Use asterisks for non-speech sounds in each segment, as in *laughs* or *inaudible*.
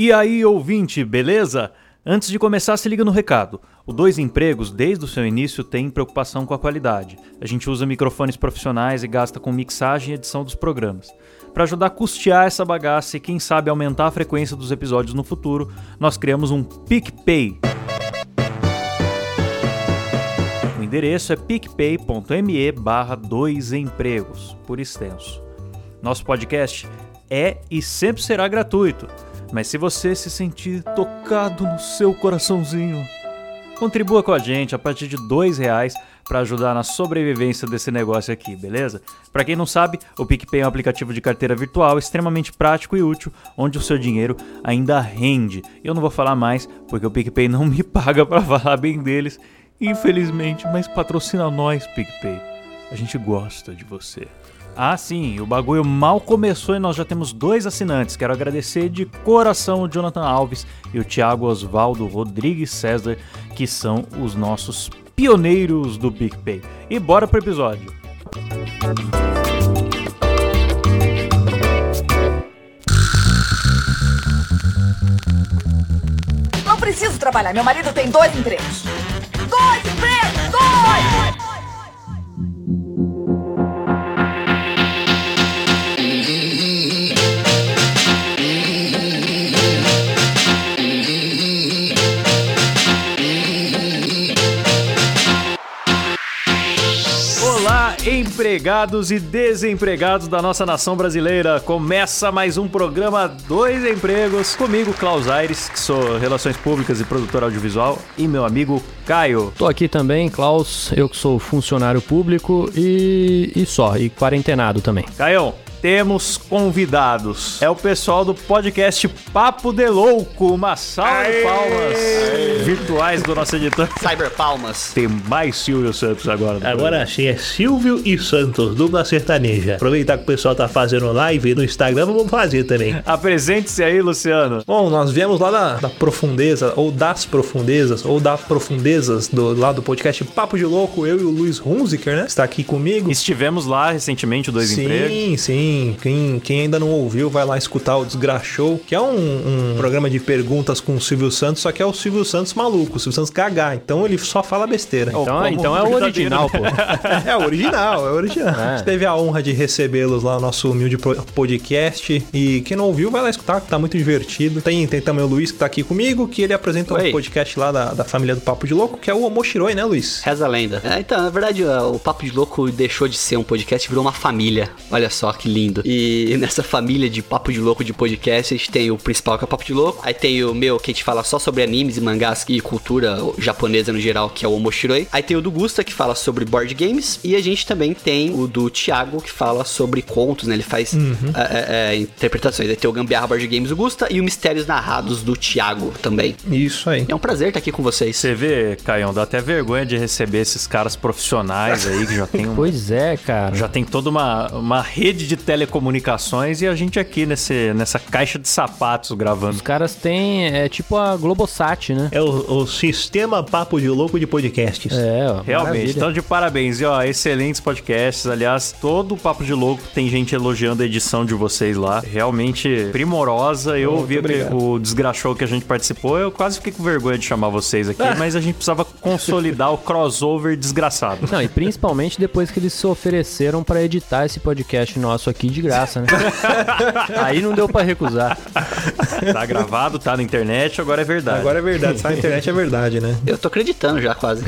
E aí, ouvinte, beleza? Antes de começar, se liga no recado. O Dois Empregos, desde o seu início, tem preocupação com a qualidade. A gente usa microfones profissionais e gasta com mixagem e edição dos programas. Para ajudar a custear essa bagaça e quem sabe aumentar a frequência dos episódios no futuro, nós criamos um PicPay. O endereço é picpay.me barra dois empregos, por extenso. Nosso podcast é e sempre será gratuito, mas se você se sentir tocado no seu coraçãozinho, contribua com a gente a partir de dois reais para ajudar na sobrevivência desse negócio aqui, beleza? Para quem não sabe, o PicPay é um aplicativo de carteira virtual extremamente prático e útil, onde o seu dinheiro ainda rende. Eu não vou falar mais, porque o PicPay não me *laughs* paga para falar bem deles, infelizmente, mas patrocina nós, PicPay. A gente gosta de você. Ah, sim, o bagulho mal começou e nós já temos dois assinantes. Quero agradecer de coração o Jonathan Alves e o Thiago Osvaldo Rodrigues César, que são os nossos pioneiros do PicPay. E bora pro episódio. Não preciso trabalhar. Meu marido tem dois empregos. Dois empregos! Dois! Empregados e desempregados da nossa nação brasileira. Começa mais um programa Dois Empregos comigo, Klaus Aires, que sou Relações Públicas e produtor audiovisual, e meu amigo Caio. Tô aqui também, Klaus, eu que sou funcionário público e, e só, e quarentenado também. Caio, temos convidados. É o pessoal do podcast Papo de Louco. Uma salva de palmas virtuais do nosso editor. *laughs* Cyber Palmas. Tem mais Silvio Santos agora. no Agora achei, é Silvio e Santos, dupla sertaneja. Aproveitar que o pessoal tá fazendo live no Instagram, vamos fazer também. Apresente-se aí, Luciano. Bom, nós viemos lá da, da profundeza, ou das profundezas, ou da profundezas do lá do podcast Papo de Louco, eu e o Luiz Hunziker, né? Está aqui comigo. Estivemos lá recentemente, o Dois sim, Empregos. sim. Quem, quem ainda não ouviu, vai lá escutar o Desgraxou, que é um, um programa de perguntas com o Silvio Santos, só que é o Silvio Santos maluco, o Silvio Santos gaga. Então ele só fala besteira. Então, como então é o original, pô. *laughs* É o original, é o original. É. A gente teve a honra de recebê-los lá no nosso humilde podcast. E quem não ouviu, vai lá escutar, que tá muito divertido. Tem, tem também o Luiz que tá aqui comigo, que ele apresenta Oi. um podcast lá da, da família do Papo de Louco, que é o Omoshiroi, né, Luiz? Reza a lenda. É, então, na verdade, o Papo de Louco deixou de ser um podcast e virou uma família. Olha só que lindo. E nessa família de Papo de Louco de podcast, a gente tem o principal, que é o Papo de Louco. Aí tem o meu, que a gente fala só sobre animes e mangás e cultura japonesa no geral, que é o Omoshiroi. Aí tem o do Gusta, que fala sobre board games. E a gente também tem o do Thiago, que fala sobre contos, né? Ele faz é, é, é, interpretações. Aí tem o Gambiarra Board Games do Gusta e o Mistérios Narrados do Thiago também. Isso aí. É um prazer estar aqui com vocês. Você vê, Caião, dá até vergonha de receber esses caras profissionais aí que já tem *laughs* um, Pois é, cara. já tem toda uma, uma rede de telecomunicações e a gente aqui nesse, nessa caixa de sapatos gravando. Os caras têm, é tipo a Globosat, né? É o, o sistema Papo de Louco de podcasts. É, ó, Realmente, maravilha. então de parabéns. E ó, excelentes podcasts. Aliás, todo o Papo de Louco tem gente elogiando a edição de vocês lá. Realmente primorosa. Eu ouvi o Desgraxou que a gente participou. Eu quase fiquei com vergonha de chamar vocês aqui, mas a gente precisava consolidar o crossover desgraçado. Não, e principalmente depois que eles se ofereceram pra editar esse podcast nosso aqui de graça, né? *laughs* Aí não deu pra recusar. Tá gravado, tá na internet, agora é verdade. Agora é verdade, tá na internet é verdade, né? Eu tô acreditando já quase.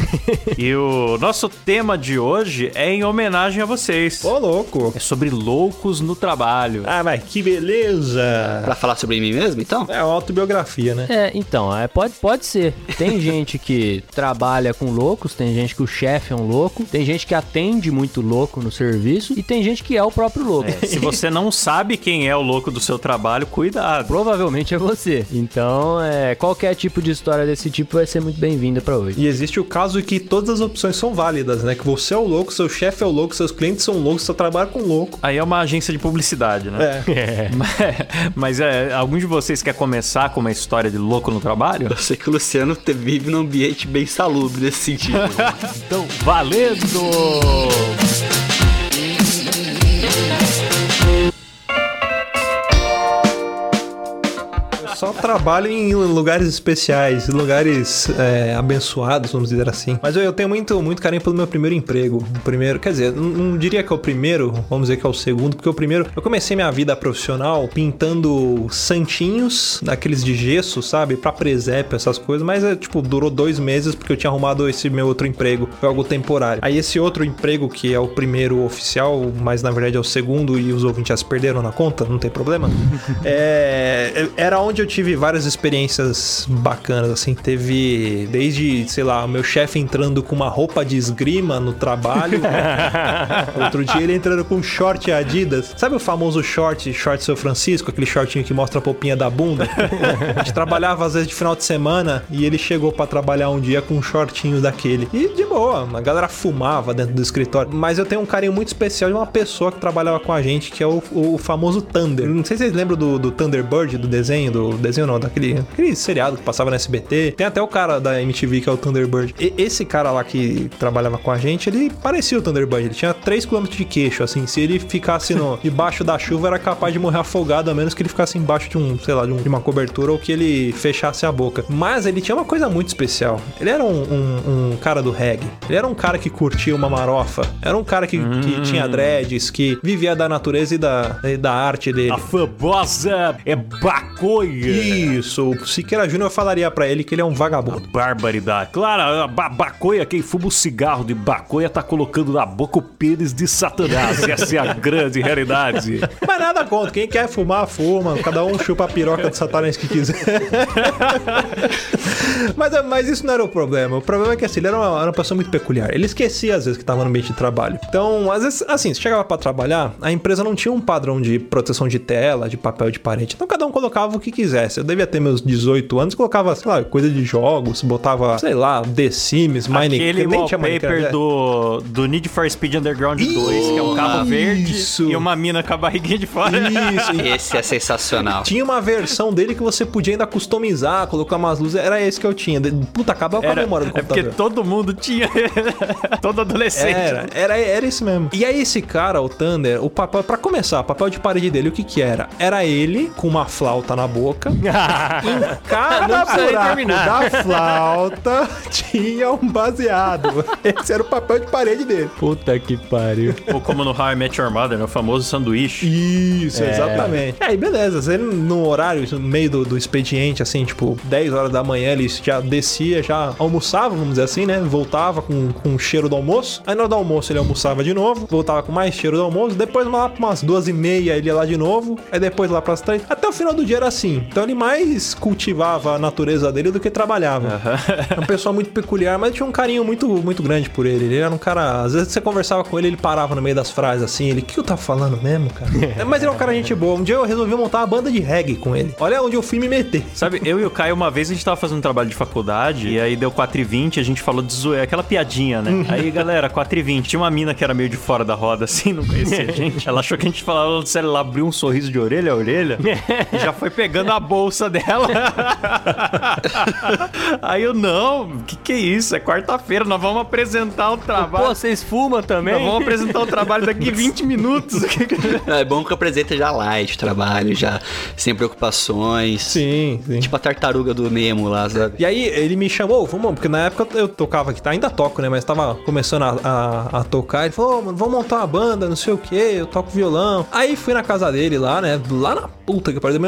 E o nosso tema de hoje é em homenagem a vocês. Ô, louco. É sobre loucos no trabalho. Ah, mas que beleza! Pra falar sobre mim mesmo, então? É uma autobiografia, né? É, então, é, pode, pode ser. Tem *laughs* gente que trabalha com loucos, tem gente que o chefe é um louco, tem gente que atende muito louco no serviço e tem gente que é o próprio louco. É, se você não sabe quem é o louco do seu trabalho, cuidado. Provavelmente é você. Então, é, qualquer tipo de história desse tipo vai ser muito bem-vinda pra hoje. E existe o caso que todas as opções são válidas, né? Que você é o louco, seu chefe é o louco, seus clientes são loucos, seu trabalho com louco. Aí é uma agência de publicidade, né? É. Mas, *laughs* mas é, algum de vocês quer começar com uma história de louco no trabalho? Eu sei que o Luciano te- vive num ambiente bem salubre nesse sentido. *laughs* Então, valendo! Só trabalho em lugares especiais, lugares é, abençoados, vamos dizer assim. Mas eu, eu, tenho muito, muito carinho pelo meu primeiro emprego. O primeiro, quer dizer, não, não, diria que é o primeiro, vamos dizer que é o segundo, porque o primeiro, eu comecei minha vida profissional pintando santinhos, daqueles de gesso, sabe? Pra presépio, essas coisas, mas é, tipo, durou dois meses porque eu tinha arrumado esse meu outro emprego. Foi algo temporário. Aí esse outro emprego, que é o primeiro oficial, mas na verdade é o segundo e os ouvintes já se perderam na conta, não tem problema. *laughs* é, era onde eu tive várias experiências bacanas, assim. Teve desde, sei lá, o meu chefe entrando com uma roupa de esgrima no trabalho. *laughs* Outro dia ele entrando com short Adidas. Sabe o famoso short, short São Francisco, aquele shortinho que mostra a popinha da bunda? *laughs* a gente trabalhava às vezes de final de semana e ele chegou para trabalhar um dia com um shortinho daquele. E de boa, a galera fumava dentro do escritório. Mas eu tenho um carinho muito especial de uma pessoa que trabalhava com a gente, que é o, o famoso Thunder. Não sei se vocês lembram do, do Thunderbird, do desenho, do desenho não, daquele aquele seriado que passava no SBT. Tem até o cara da MTV que é o Thunderbird. E, esse cara lá que trabalhava com a gente, ele parecia o Thunderbird. Ele tinha 3 km de queixo, assim. Se ele ficasse no, *laughs* debaixo da chuva, era capaz de morrer afogado, a menos que ele ficasse embaixo de um, sei lá, de, um, de uma cobertura ou que ele fechasse a boca. Mas ele tinha uma coisa muito especial. Ele era um, um, um cara do reggae. Ele era um cara que curtia uma marofa. Era um cara que, hum. que tinha dreads, que vivia da natureza e da, e da arte dele. A famosa é bacoia. Isso. O Siqueira Júnior falaria para ele que ele é um vagabundo. A barbaridade. Claro, a ba bacoia, quem fuma o cigarro de bacoia tá colocando na boca o pênis de Satanás. *laughs* Essa é a grande realidade. Mas nada contra. Quem quer fumar, fuma. Cada um chupa a piroca de Satanás que quiser. *laughs* mas, mas isso não era o problema. O problema é que assim, ele era uma, era uma pessoa muito peculiar. Ele esquecia às vezes que tava no ambiente de trabalho. Então, às vezes, assim, você chegava para trabalhar, a empresa não tinha um padrão de proteção de tela, de papel de parede. Então cada um colocava o que quisesse. Eu devia ter meus 18 anos, colocava, sei lá, coisa de jogos, botava, sei lá, The Sims, Minecraft. Aquele nem wallpaper é. do, do Need for Speed Underground 2, que é um carro verde e uma mina com a barriguinha de fora. Isso. *laughs* Esse é sensacional. Tinha uma versão dele que você podia ainda customizar, colocar umas luzes. Era esse que eu tinha. Puta, acabou com a memória do computador. É porque todo mundo tinha. *laughs* todo adolescente. Era, era, era isso mesmo. E aí esse cara, o Thunder, o papel, para começar, o papel de parede dele, o que que era? Era ele com uma flauta na boca. *laughs* em cada buraco da flauta *laughs* tinha um baseado. Esse era o papel de parede dele. Puta que pariu. Ou como no How I Met Your Mother, no famoso sanduíche. Isso, é. exatamente. E aí, beleza. Você no horário, no meio do, do expediente, assim, tipo, 10 horas da manhã, ele já descia, já almoçava, vamos dizer assim, né? Voltava com, com o cheiro do almoço. Aí na hora do almoço ele almoçava de novo, voltava com mais cheiro do almoço. Depois lá pra umas duas e meia ele ia lá de novo. Aí depois lá pras três. Até o final do dia era assim. Então ele mais cultivava a natureza dele do que trabalhava. Uhum. uma pessoa muito peculiar, mas tinha um carinho muito, muito grande por ele. Ele era um cara. Às vezes você conversava com ele, ele parava no meio das frases assim. Ele, o que eu tava falando mesmo, cara? *laughs* mas ele é um cara gente boa. Um dia eu resolvi montar uma banda de reggae com ele. Olha onde eu fui me meter. Sabe, eu e o Caio, uma vez a gente tava fazendo um trabalho de faculdade e aí deu 4h20, a gente falou de zoeira, aquela piadinha, né? Uhum. Aí, galera, 4h20. Tinha uma mina que era meio de fora da roda, assim, não conhecia a *laughs* gente. Ela achou que a gente falava sério, ela abriu um sorriso de orelha a orelha *laughs* e já foi pegando a bolsa dela. aí eu, não, que que é isso? É quarta-feira, nós vamos apresentar o trabalho. Pô, vocês fumam também? Nós vamos apresentar o trabalho daqui *laughs* 20 minutos. é bom que apresenta já light o trabalho, já sem preocupações. Sim, sim. Tipo a tartaruga do Nemo lá, sabe? E aí ele me chamou, vamos, porque na época eu tocava aqui, ainda toco, né? Mas tava começando a, a, a tocar. Ele falou, oh, mano, vamos montar uma banda, não sei o que, eu toco violão. Aí fui na casa dele lá, né? Lá na puta que pariu,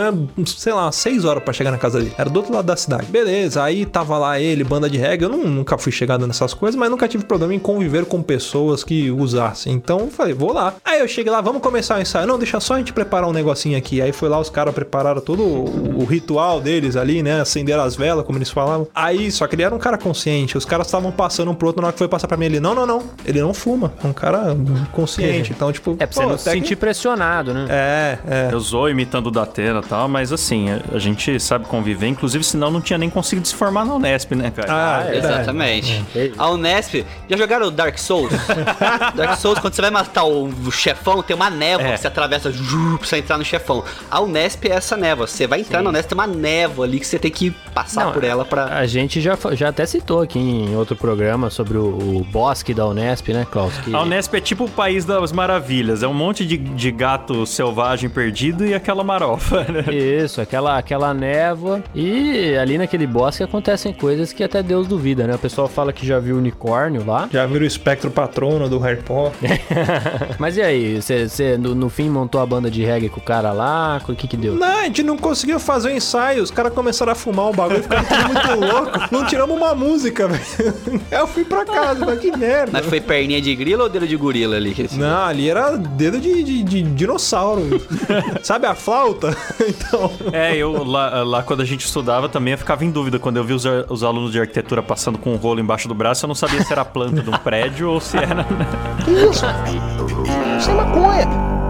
sei lá, seis horas para chegar na casa dele. Era do outro lado da cidade. Beleza, aí tava lá ele, banda de reggae. Eu não, nunca fui chegado nessas coisas, mas nunca tive problema em conviver com pessoas que usassem. Então falei, vou lá. Aí eu cheguei lá, vamos começar o ensaio. Não, deixa só a gente preparar um negocinho aqui. Aí foi lá, os caras prepararam todo o, o, ritual deles ali, né? Acenderam as velas, como eles falavam. Aí, só que ele era um cara consciente. Os caras estavam passando um pro outro, na hora que foi passar pra mim, ele, não, não, não. Ele não fuma. É um cara consciente. Então, tipo. É pra você não se sentir que... pressionado, né? É, é. Eu sou imitando o Datena e tal, mas assim, a, gente sabe conviver. Inclusive, senão não tinha nem conseguido se formar na Unesp, né, cara? Ah, é exatamente. É. A Unesp. Já jogaram Dark Souls? *laughs* Dark Souls, quando você vai matar o, o chefão, tem uma névoa é. que você atravessa pra você entrar no chefão. A Unesp é essa névoa. Você vai entrar Sim. na Unesp, tem uma névoa ali que você tem que passar não, por ela pra. A gente já, já até citou aqui em outro programa sobre o, o bosque da Unesp, né, Klaus? Que... A Unesp é tipo o país das maravilhas. É um monte de, de gato selvagem perdido e aquela farofa. *laughs* né? Isso, aquela, aquela névoa. E ali naquele bosque acontecem coisas que até Deus duvida, né? O pessoal fala que já viu unicórnio lá. Já viram o espectro patrono do Harry Potter? *laughs* Mas e aí, você no, no fim montou a banda de reggae com o cara lá? O que que deu? Não, a gente não conseguiu fazer o ensaio. Os caras começaram a fumar o bagulho, ficaram tudo muito *laughs* louco. Não tiramos uma música, velho. Eu fui pra casa, mas que merda. Mas foi perninha de grilo ou dedo de gorila ali? Não, ali era dedo de, de- de dinossauro. Sabe a flauta? *laughs* Então. É, eu lá, lá quando a gente estudava também eu ficava em dúvida. Quando eu vi os, os alunos de arquitetura passando com um rolo embaixo do braço, eu não sabia se era a planta de um prédio ou se era. Isso? Isso é maconha.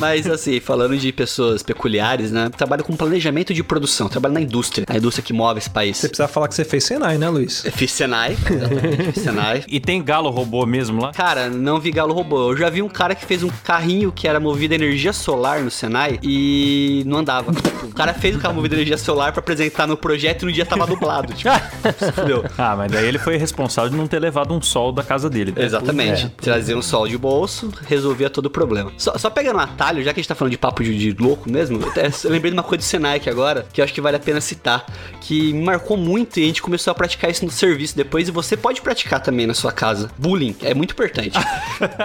Mas assim, falando de pessoas peculiares, né? Trabalho com planejamento de produção, trabalho na indústria, a indústria que move esse país. Você precisa falar que você fez Senai, né, Luiz? Eu Fiz Senai, exatamente, fiz Senai. E tem galo robô mesmo lá? Cara, não vi galo robô. Eu já vi um cara que fez um carrinho que era movido a energia solar no Senai e não andava. O cara fez o carro movido a energia solar pra apresentar no projeto e no dia tava dublado. Tipo, *laughs* se fudeu. Ah, mas daí ele foi responsável de não ter levado um sol da casa dele. né? Exatamente. Trazia um sol de bolso, resolvia todo o problema. Só, só pegando um atalho, já que a gente tá falando de papo de, de louco mesmo, eu, até- eu lembrei de uma coisa do Senai aqui agora, que eu acho que vale a pena citar, que me marcou muito e a gente começou a praticar isso no serviço depois, e você pode praticar também na sua casa. Bullying, é muito importante. *laughs*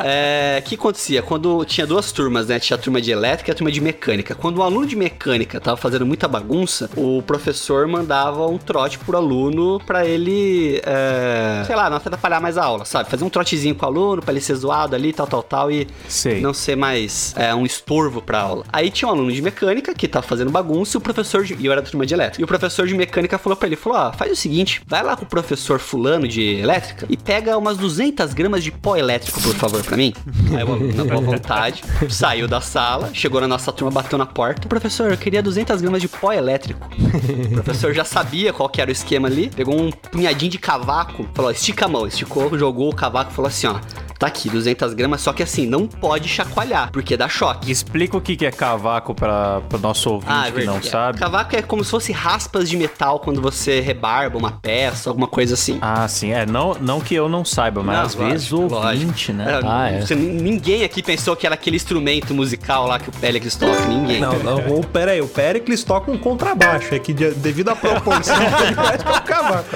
É, O que acontecia? Quando tinha duas turmas, né? Tinha a turma de elétrica e a turma de mecânica. Quando o aluno de mecânica tava fazendo muita bagunça, o professor mandava um trote pro aluno pra ele, é, sei lá, não atrapalhar mais a aula, sabe? Fazer um trotezinho com o aluno pra ele ser zoado ali, tal, tal, tal, e Sei. não ser mais é, um estorvo pra aula. Aí tinha um aluno de mecânica que tava fazendo bagunça e o professor, de, e eu era da turma de elétrica, e o professor de mecânica falou pra ele, falou, ó, faz o seguinte, vai lá com o professor fulano de elétrica e pega umas 200 gramas de pó elétrico, por favor, pra mim. *laughs* Aí o aluno, na boa vontade, saiu da sala, chegou na nossa turma, bateu na porta, professor, eu queria 200 gramas de pó elétrico. O *laughs* professor já sabia qual que era o esquema ali, pegou um punhadinho de cavaco, falou, estica a mão, esticou, jogou o cavaco e falou assim, ó, tá aqui, 200 gramas, só que assim, não pode chacoalhar, porque dá choque. Explica o que que é cavaco para o nosso ouvinte Ah, é que não verdade. sabe. Cavaco é como se fosse raspas de metal quando você rebarba uma peça, alguma coisa assim. Ah, sim. É, não, não que eu não saiba, mas Não, às vezes o lógico, ouvinte, né? É, Ah, é. você- ninguém aqui pensou que era aquele instrumento musical lá que o Pélix toca, ninguém. Não, não, o, pera aí, o Pericles toca um contrabaixo, é que de- devido à proporção ele parece que é um cavaco.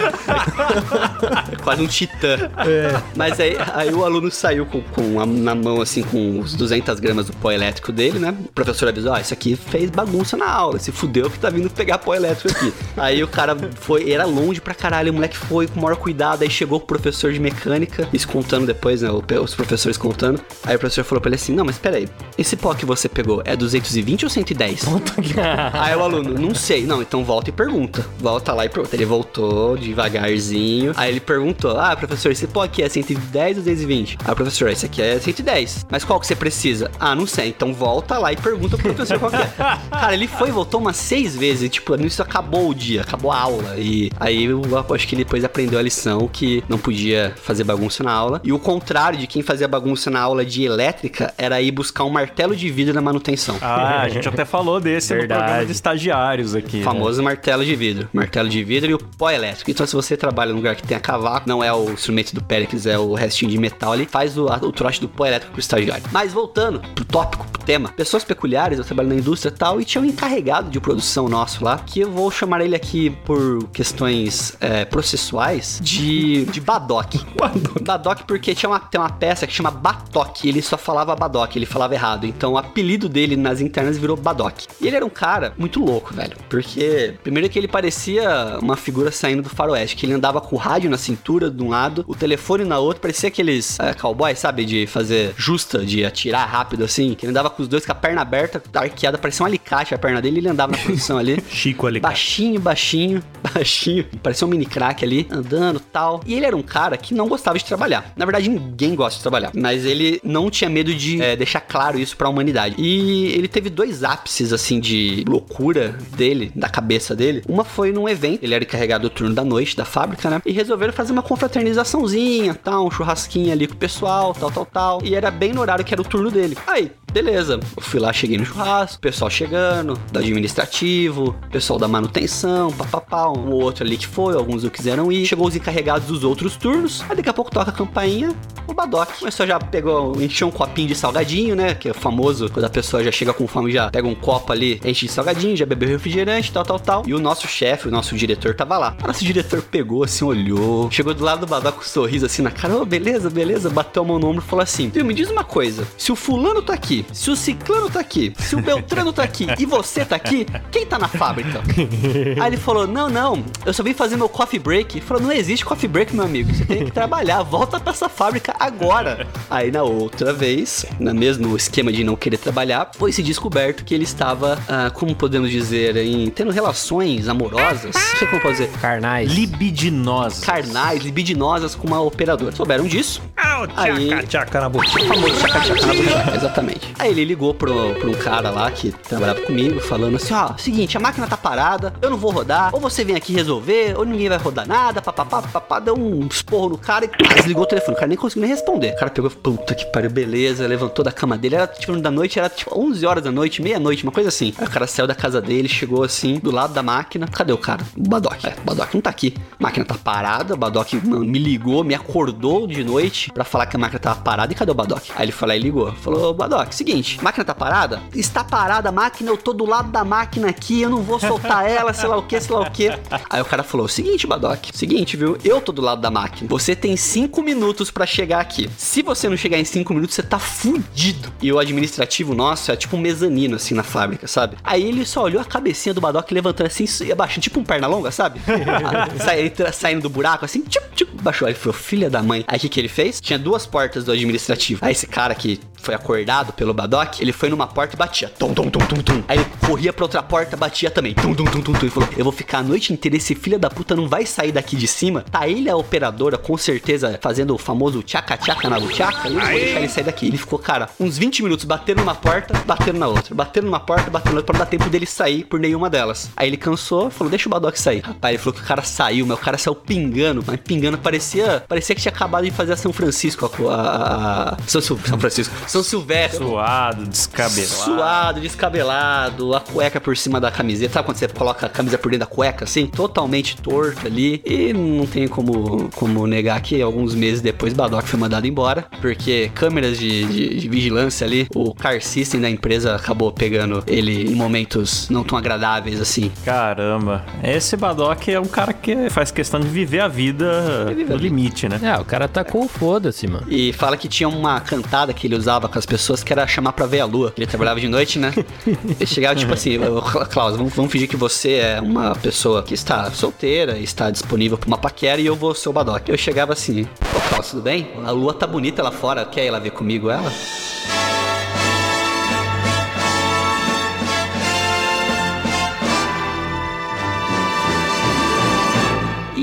É quase um titã. É. Mas aí, aí o aluno saiu com, com a- na mão, assim, com os 200 gramas do pó elétrico dele, né? O professor avisou, ó, isso aqui fez bagunça na aula, se fudeu que tá vindo pegar pó elétrico aqui. *laughs* aí o cara foi, era longe pra caralho, o moleque foi com o maior cuidado, aí chegou o professor de mecânica, isso contando depois, né, os professores contando. Aí o professor falou pra ele assim, não, mas peraí, esse pó que você pegou é 220 ou 110? *laughs* Aí o aluno, não sei. Não, então volta e pergunta. Volta lá e pergunta. Ele voltou devagarzinho. Aí ele perguntou: Ah, professor, esse pó aqui é 110 ou 220? Ah, professor, esse aqui é 110. Mas qual que você precisa? Ah, não sei. Então volta lá e pergunta pro professor qual que é. *laughs* Cara, ele foi e voltou umas seis vezes. E, tipo, nisso acabou o dia, acabou a aula. E aí eu acho que ele depois aprendeu a lição que não podia fazer bagunça na aula. E o contrário de quem fazia bagunça na aula de elétrica era ir buscar um martelo de vidro na manutenção. Ah, a gente até *laughs* falou desse no Verdade. programa de estagiários aqui. né? Famoso martelo de vidro. Martelo de vidro e o pó elétrico. Então, se você trabalha num lugar que tem a cavaco, não é o instrumento do Péricles, é o restinho de metal ali, faz o, o trote do pó elétrico pro estagiário. Mas voltando pro tópico, pro tema. Pessoas peculiares, eu trabalho na indústria e tal, e tinha um encarregado de produção nosso lá, que eu vou chamar ele aqui por questões é, processuais de, de Badoc. *laughs* Badoc porque tinha uma, tem uma peça que chama Batok, e ele só falava Badoc, ele falava errado. Então o apelido dele nas internas virou Badoc. E ele era um cara muito louco, velho. Porque, primeiro que ele parecia uma figura saindo do faroeste, que ele andava com o rádio na cintura de um lado, o telefone na outra, parecia aqueles é, cowboys, sabe? De fazer justa, de atirar rápido assim. Que ele andava com os dois com a perna aberta, arqueada, parecia um alicate a perna dele, e ele andava na posição ali. *laughs* Chico ali. Baixinho, baixinho, *laughs* baixinho. Parecia um mini crack ali, andando tal. E ele era um cara que não gostava de trabalhar. Na verdade, ninguém gosta de trabalhar. Mas ele não tinha medo de é, deixar claro isso pra humanidade. E ele teve dois ápices, assim, de loucura dele, da cabeça dele. Uma foi num evento, ele era encarregado do turno da noite da fábrica, né? E resolveram fazer uma confraternizaçãozinha, tal, um churrasquinho ali com o pessoal, tal, tal, tal. E era bem no horário que era o turno dele. Aí, Beleza, eu fui lá, cheguei no churrasco, pessoal chegando, do administrativo, pessoal da manutenção, papapá, um ou outro ali que foi, alguns não quiseram ir. Chegou os encarregados dos outros turnos, aí daqui a pouco toca a campainha, o Badoc. Começou já pegou, encheu um copinho de salgadinho, né? Que é famoso, quando a pessoa já chega com fome, já pega um copo ali, enche de salgadinho, já bebeu refrigerante, tal, tal, tal. E o nosso chefe, o nosso diretor tava lá. O nosso diretor pegou assim, olhou, chegou do lado do Badoc com um sorriso assim na cara, ô, beleza, beleza, bateu a mão no ombro e falou assim: me diz uma coisa, se o fulano tá aqui, se o ciclano tá aqui, se o Beltrano tá aqui e você tá aqui, quem tá na fábrica? *laughs* Aí ele falou: Não, não, eu só vim fazer meu coffee break. Ele falou: Não existe coffee break, meu amigo. Você tem que trabalhar, volta pra essa fábrica agora. Aí na outra vez, no mesmo esquema de não querer trabalhar, foi se descoberto que ele estava, ah, como podemos dizer, em tendo relações amorosas. Não sei como pode dizer. Carnais. Libidinosa. Carnais, libidinosas com uma operadora. Souberam disso? Ah, o Aí- tchaca, tchaca na boca. O famoso chaca-chaca na buchaca, exatamente. Aí ele ligou pro, pro um cara lá que trabalhava comigo, falando assim: ó, seguinte, a máquina tá parada, eu não vou rodar, ou você vem aqui resolver, ou ninguém vai rodar nada, papapá, papapá, deu um esporro no cara e desligou o telefone. O cara nem conseguiu nem responder. O cara pegou, puta que pariu, beleza, levantou da cama dele, era tipo da noite, era tipo 11 horas da noite, meia-noite, uma coisa assim. Aí o cara saiu da casa dele, chegou assim, do lado da máquina. Cadê o cara? O Badoc. É, o Badoc não tá aqui. A máquina tá parada, o Badoc me ligou, me acordou de noite pra falar que a máquina tava parada. E cadê o Badoc? Aí ele lá e ligou. Falou, Badoc, seguinte, máquina tá parada? Está parada a máquina, eu tô do lado da máquina aqui, eu não vou soltar *laughs* ela, sei lá o que, sei lá o que. Aí o cara falou, seguinte, Badoc, seguinte, viu? Eu tô do lado da máquina. Você tem cinco minutos pra chegar aqui. Se você não chegar em cinco minutos, você tá fudido. E o administrativo nosso é tipo um mezanino, assim, na fábrica, sabe? Aí ele só olhou a cabecinha do Badoc levantando assim e abaixando, tipo um perna longa, sabe? *laughs* Sa- entra- saindo do buraco, assim, tipo, tipo, baixou. Aí ele falou, filha da mãe. Aí o que, que ele fez? Tinha duas portas do administrativo. Aí esse cara que foi acordado pelo Badoc, ele foi numa porta e batia. Tum, tum, tum, tum, tum. Aí ele corria pra outra porta, batia também. Tum, tum, tum, tum, tum. Ele falou, eu vou ficar a noite inteira, esse filho da puta não vai sair daqui de cima. Tá ele, a operadora, com certeza, fazendo o famoso tchaca-tchaca na buchaca. E eu não vou deixar ele sair daqui. Ele ficou, cara, uns 20 minutos batendo numa porta, batendo na outra. Batendo numa porta, batendo na outra, pra não dar tempo dele sair por nenhuma delas. Aí ele cansou, falou, deixa o Badoc sair. Rapaz, ele falou que o cara saiu, mas o cara saiu pingando. Mas pingando parecia, parecia que tinha acabado de fazer a São Francisco. A, a- a- São, São Francisco. São Silvestre. Suado, descabelado. Suado, descabelado, a cueca por cima da camiseta. Sabe quando você coloca a camisa por dentro da cueca, assim? Totalmente torto ali. E não tem como, como negar que alguns meses depois Badoc foi mandado embora. Porque câmeras de, de- de vigilância ali, o car system da empresa acabou pegando ele em momentos não tão agradáveis assim. Caramba. Esse Badoc é um cara que faz questão de viver a vida vive a no vida. limite, né? É, o cara tacou o foda-se, mano. E fala que tinha uma cantada que ele usava com as pessoas que era chamar pra ver a lua. Ele trabalhava de noite, né? *laughs* Ele chegava tipo assim, "Ô, Cla- Klaus, vamos, vamos fingir que você é uma pessoa que está solteira, está disponível pra uma paquera e eu vou ser o Badoc. Eu chegava assim, ô Klaus, tudo bem? A lua tá bonita lá fora, quer ir lá ver comigo ela?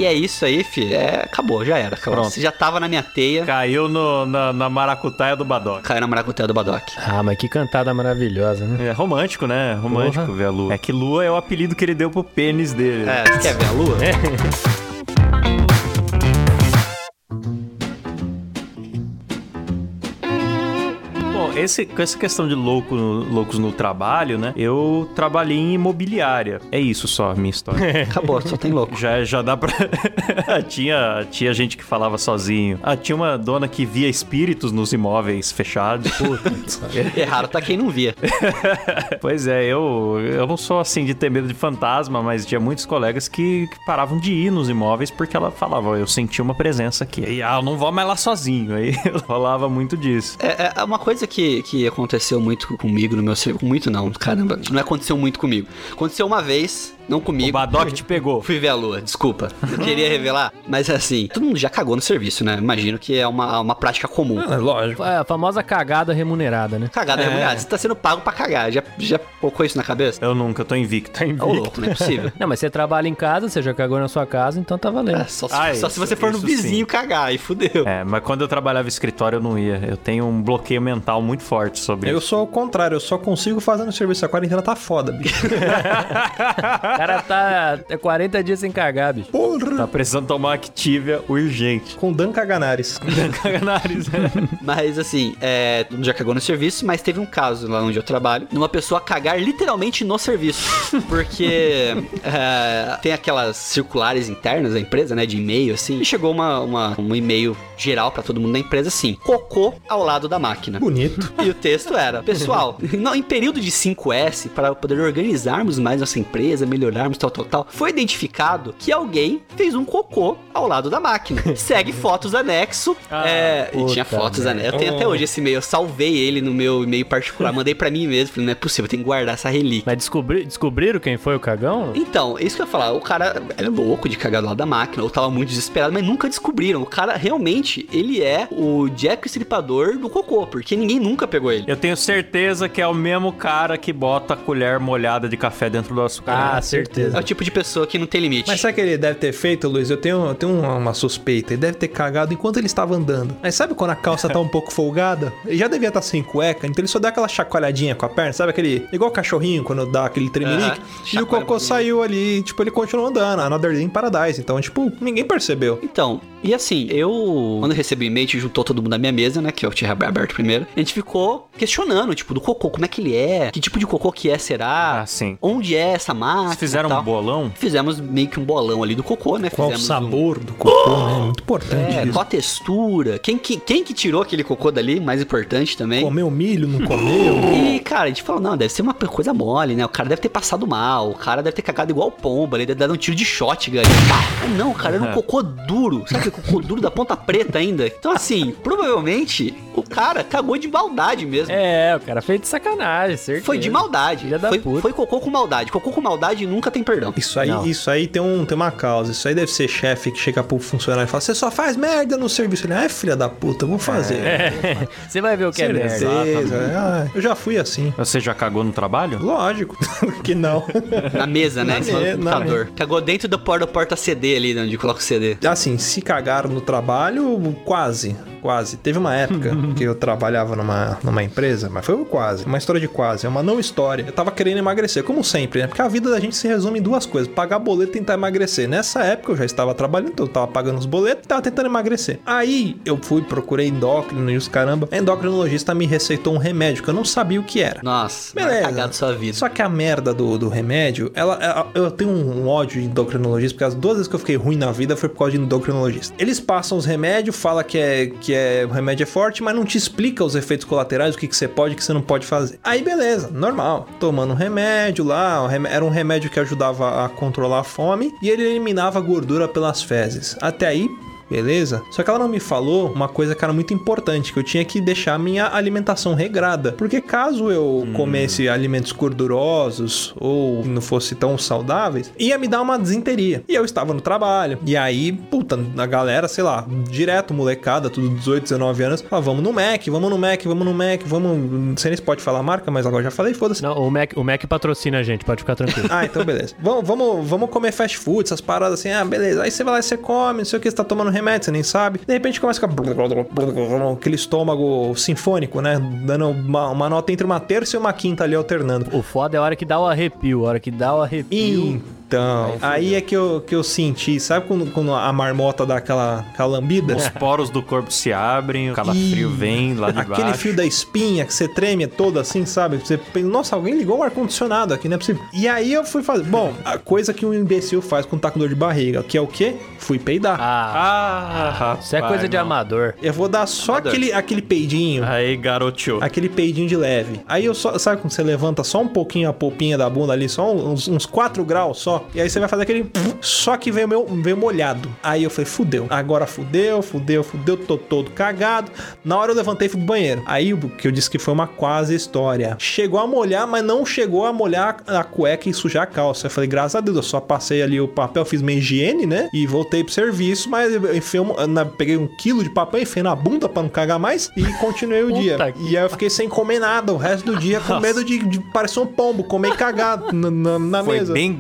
E é isso aí, filho. É, acabou, já era. Klaus. Pronto. Você já tava na minha teia. Caiu no- na, na maracutaia do Badoc. Caiu na maracuteia do Badoc. Ah, mas que cantada maravilhosa, né? É romântico, né? Romântico Porra. ver a lua. É que lua é o apelido que ele deu pro pênis dele. É, você quer ver a lua? Bom, *laughs* esse, com essa questão de louco, loucos no trabalho, né? Eu trabalhei em imobiliária. É isso só a minha história. *laughs* Acabou, só tem louco. Já, já dá pra. *laughs* tinha, tinha gente que falava sozinho. Ah, tinha uma dona que via espíritos nos imóveis fechados. *laughs* Errado tá quem não via. pois é, eu, eu não sou assim de ter medo de fantasma, mas tinha muitos colegas que, que paravam de ir nos imóveis porque ela falava, "Ó, eu senti uma presença aqui. E ah, eu não vou mais lá sozinho. Aí rolava muito disso. É, é uma coisa que, que aconteceu muito comigo no meu serviço. Muito não, caramba. Não aconteceu muito comigo. Aconteceu uma vez, não O comigo. Badoc te pegou. Fui ver a lua, desculpa. Eu queria revelar. Mas assim, todo mundo já cagou no serviço, né? Imagino que é uma, uma prática comum. É, lógico. É a famosa cagada remunerada, né? Cagada é. remunerada. Você tá sendo pago pra cagar. Já, já colocou isso na cabeça? Eu nunca, eu tô invicto. Ô, louco, não é possível. *laughs* Não, mas você trabalha em casa, você já cagou na sua casa, então tá valendo. É, só, se- Ah, só se isso- você for no vizinho sim. cagar, aí fudeu. É, mas quando eu trabalhava em escritório eu não ia. Eu tenho um bloqueio mental muito forte sobre Eu isso. sou o contrário, eu só consigo fazer no serviço. A quarentena tá foda, bicho. *laughs* *laughs* cara tá é 40 dias sem cagar, bicho. Porra! Tá precisando tomar Activia urgente. Com Dan Caganares. *laughs* Nariz, né? *laughs* Mas assim, é, já cagou no serviço, mas teve um caso lá onde eu trabalho, de uma pessoa cagar literalmente no serviço. Porque é, tem aquelas circulares internas da empresa, né? De e-mail, assim. E chegou uma, uma- um e-mail geral pra todo mundo da empresa, assim: cocô ao lado da máquina. Bonito. E o texto era: Pessoal, não, em período de 5S, para poder organizarmos mais nossa empresa, melhorarmos tal, tal, tal, foi identificado que alguém fez um cocô ao lado da máquina. *laughs* Segue fotos anexo. Ah, é, e tinha fotos anexo. Eu tenho até hoje esse e-mail. Eu salvei ele no meu e-mail particular. Mandei pra mim mesmo. Falei, não é possível, eu tenho que guardar essa relíquia. Mas descobri, descobriram quem foi o cagão? Então, é isso que eu ia falar. O cara era louco de cagar do lado da máquina, ou tava muito desesperado, mas nunca descobriram. O cara realmente, ele é o Jack Estripador do cocô, porque ninguém nunca pegou ele. Eu tenho certeza que é o mesmo cara que bota a colher molhada de café dentro do açúcar. Ah, certeza. É o tipo de pessoa que não tem limite. Mas sabe o que ele deve ter feito, Luiz? Eu tenho, eu tenho uma, uma suspeita. Ele deve ter cagado enquanto ele estava andando. Mas sabe quando a calça tá um pouco *laughs* folgada? Ele já devia estar sem cueca, então ele só dá aquela chacoalhadinha com a perna, sabe aquele. Igual o cachorrinho quando dá aquele tremelique. E o cocô saiu ali, tipo, ele continuou andando. Another Day in Paradise. Então, tipo, ninguém percebeu. Então, e assim, eu. Quando eu recebi o e-mail, juntou todo mundo na minha mesa, né? Que eu tinha aberto primeiro. A gente ficou questionando, tipo, do cocô, como é que ele é? Que tipo de cocô que é, será? Ah, sim. Onde é essa máquina? Fizeram um bolão? Fizemos meio que um bolão ali do cocô, né? Qual o Fizemos sabor do cocô, né? Muito importante Um... É, isso. qual a textura? Quem que, quem que tirou aquele cocô dali? Mais importante também. Comeu milho, não comeu? E, cara, a gente falou, não, deve ser uma coisa mole, né? O cara deve ter passado mal, o cara deve ter cagado igual pomba, ele deve ter dado um tiro de shotgun. ali. Pá! Não, cara, era um cocô duro. Sabe aquele cocô duro da ponta preta ainda? Então, assim, provavelmente o cara cagou de maldade mesmo. É, o cara fez de sacanagem, certeza. Foi de maldade. Filha da Foi, puta. foi cocô com maldade. Cocô com maldade nunca tem perdão. Isso aí, Não. isso aí tem, um, tem uma causa. Isso aí deve ser chefe que chega pro funcionário e fala: Você só faz merda no serviço. Ele, é filha da puta, eu vou fazer. É. *laughs* Você vai ver o que é merda. Certeza. Ah, eu já fui assim. Você já cagou no trabalho? Lógico *laughs* que não. Na mesa, né? Na do me- computador. Cagou dentro do porta, porta CD ali, né, onde coloca o CD. Assim, se cagaram no trabalho, quase. Quase. Teve uma época *laughs* que eu trabalhava numa, numa empresa, mas foi quase. Uma história de quase. É uma não história. Eu tava querendo emagrecer, como sempre, né? Porque a vida da gente se resume em duas coisas: pagar boleto e tentar emagrecer. Nessa época eu já estava trabalhando, então eu tava pagando os boletos e tava tentando emagrecer. Aí eu fui, procurei endócrino e os caramba. A endocrinologista me receitou um remédio que eu não sabia o que era. Nossa, Beleza. da sua vida. Só que a merda do, do remédio, ela, ela- eu tenho um ódio de endocrinologista, porque as duas vezes que eu fiquei ruim na vida foi por causa de endocrinologista. Eles passam os remédios, fala que é que é, o remédio é forte, mas não te explica os efeitos colaterais, o que, que você pode e o que você não pode fazer. Aí beleza, normal. Tomando um remédio lá, era um remédio que ajudava a controlar a fome e ele eliminava a gordura pelas fezes. Até aí, beleza? Só que ela não me falou uma coisa que era muito importante, que eu tinha que deixar minha alimentação regrada. Porque caso eu comesse alimentos gordurosos ou não fosse tão saudáveis, ia me dar uma desinteria. E eu estava no trabalho. E aí, puta, a galera, sei lá, direto, molecada, tudo 18, 19 anos, fala, vamos no Mac, vamos no Mac, vamos no Mac, vamos... Não sei nem se pode falar a marca, mas agora já falei, foda-se. Não, o Mac, o Mac patrocina a gente, pode ficar tranquilo. *laughs* Ah, então beleza. vamos, vamos, vamos comer fast food, essas paradas assim. Ah, beleza. Aí você vai lá e você come, não sei o que, você tá tomando remédio, você nem sabe. De repente começa a ficar aquele estômago sinfônico, né? Dando uma, uma nota entre uma terça e uma quinta ali alternando. o foda é a hora que dá o arrepio, a hora que dá o arrepio. Então, aí é que eu, que eu senti, sabe quando, quando a marmota dá aquela, aquela lambida? Os poros do corpo se abrem, o calafrio Ih, vem lá de Aquele baixo. fio da espinha que você treme todo assim, sabe? Você pensa, nossa, alguém ligou o ar-condicionado aqui, não é possível. E aí eu fui fazer. Bom, a coisa que um imbecil faz quando tá com dor de barriga, que é o quê? Fui peidar. Ah, Ah, rapaz. isso é coisa de não. amador. Eu vou dar só Amador. aquele, aquele peidinho. Aí, garoto. Aquele peidinho de leve. Aí eu só. Sabe quando você levanta só um pouquinho a polpinha da bunda ali, só uns, uns 4 graus só? E aí você vai fazer aquele. Só que veio, meu, veio molhado. Aí eu falei, fudeu. Agora fudeu, fudeu, fudeu, tô todo cagado. Na hora eu levantei e fui pro banheiro. Aí o que eu disse que foi uma quase história. Chegou a molhar, mas não chegou a molhar a cueca e sujar a calça. Eu falei, graças a Deus, eu só passei ali o papel, fiz minha higiene, né? E voltei pro serviço, mas na- peguei um quilo de papel, enfiei na bunda pra não cagar mais e continuei o Puta dia. que E aí eu fiquei sem comer nada o resto do dia, com medo de, de parecer um pombo, comer cagado na, na- na Foi mesa. bem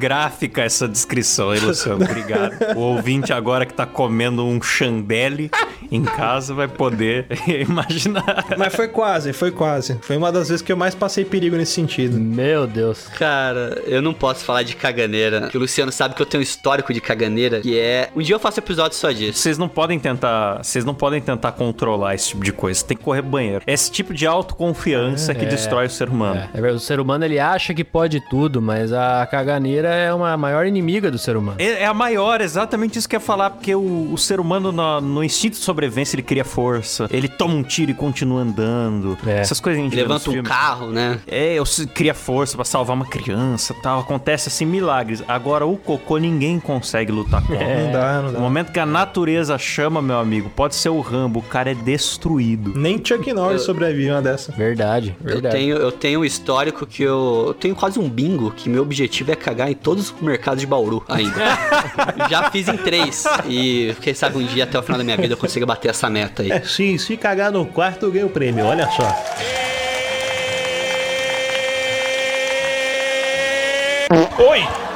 gráfica essa descrição aí, Luciano. Obrigado. O ouvinte agora que tá comendo um chandelle em casa vai poder *laughs* imaginar. Mas foi quase, foi quase. Foi uma das vezes que eu mais passei perigo nesse sentido. Meu Deus. Cara, eu não posso falar de caganeira. Que o Luciano sabe que eu tenho um histórico de caganeira, que é. Um dia eu faço episódio só disso. Vocês não podem tentar, vocês não podem tentar controlar esse tipo de coisa. Tem que correr banheiro. Esse tipo de autoconfiança que destrói o ser humano. É, o ser humano ele acha que pode tudo, mas a caganeira é uma maior inimiga do ser humano. É, é a maior, exatamente isso que eu ia falar, porque o, o ser humano no, no instinto de sobrevivência ele cria força, ele toma um tiro e continua andando. É. Essas coisas a gente Levanta um filmes. carro, né? É, eu cria força pra salvar uma criança tal. Acontece assim milagres. Agora o cocô ninguém consegue lutar contra. *laughs* Não dá, não No dá. momento que a natureza chama, meu amigo, pode ser o Rambo, o cara é destruído. Nem Chuck Norris sobrevive uma dessa. Verdade, Eu verdade. tenho, eu tenho um histórico que eu, eu tenho quase um bingo que meu objetivo é cagar em todos os mercados de Bauru ainda. *laughs* Já fiz em três e quem sabe um dia até o final da minha vida eu consiga bater essa meta aí. É, sim, se cagar no quarto, eu ganho o prêmio, olha só. Oi!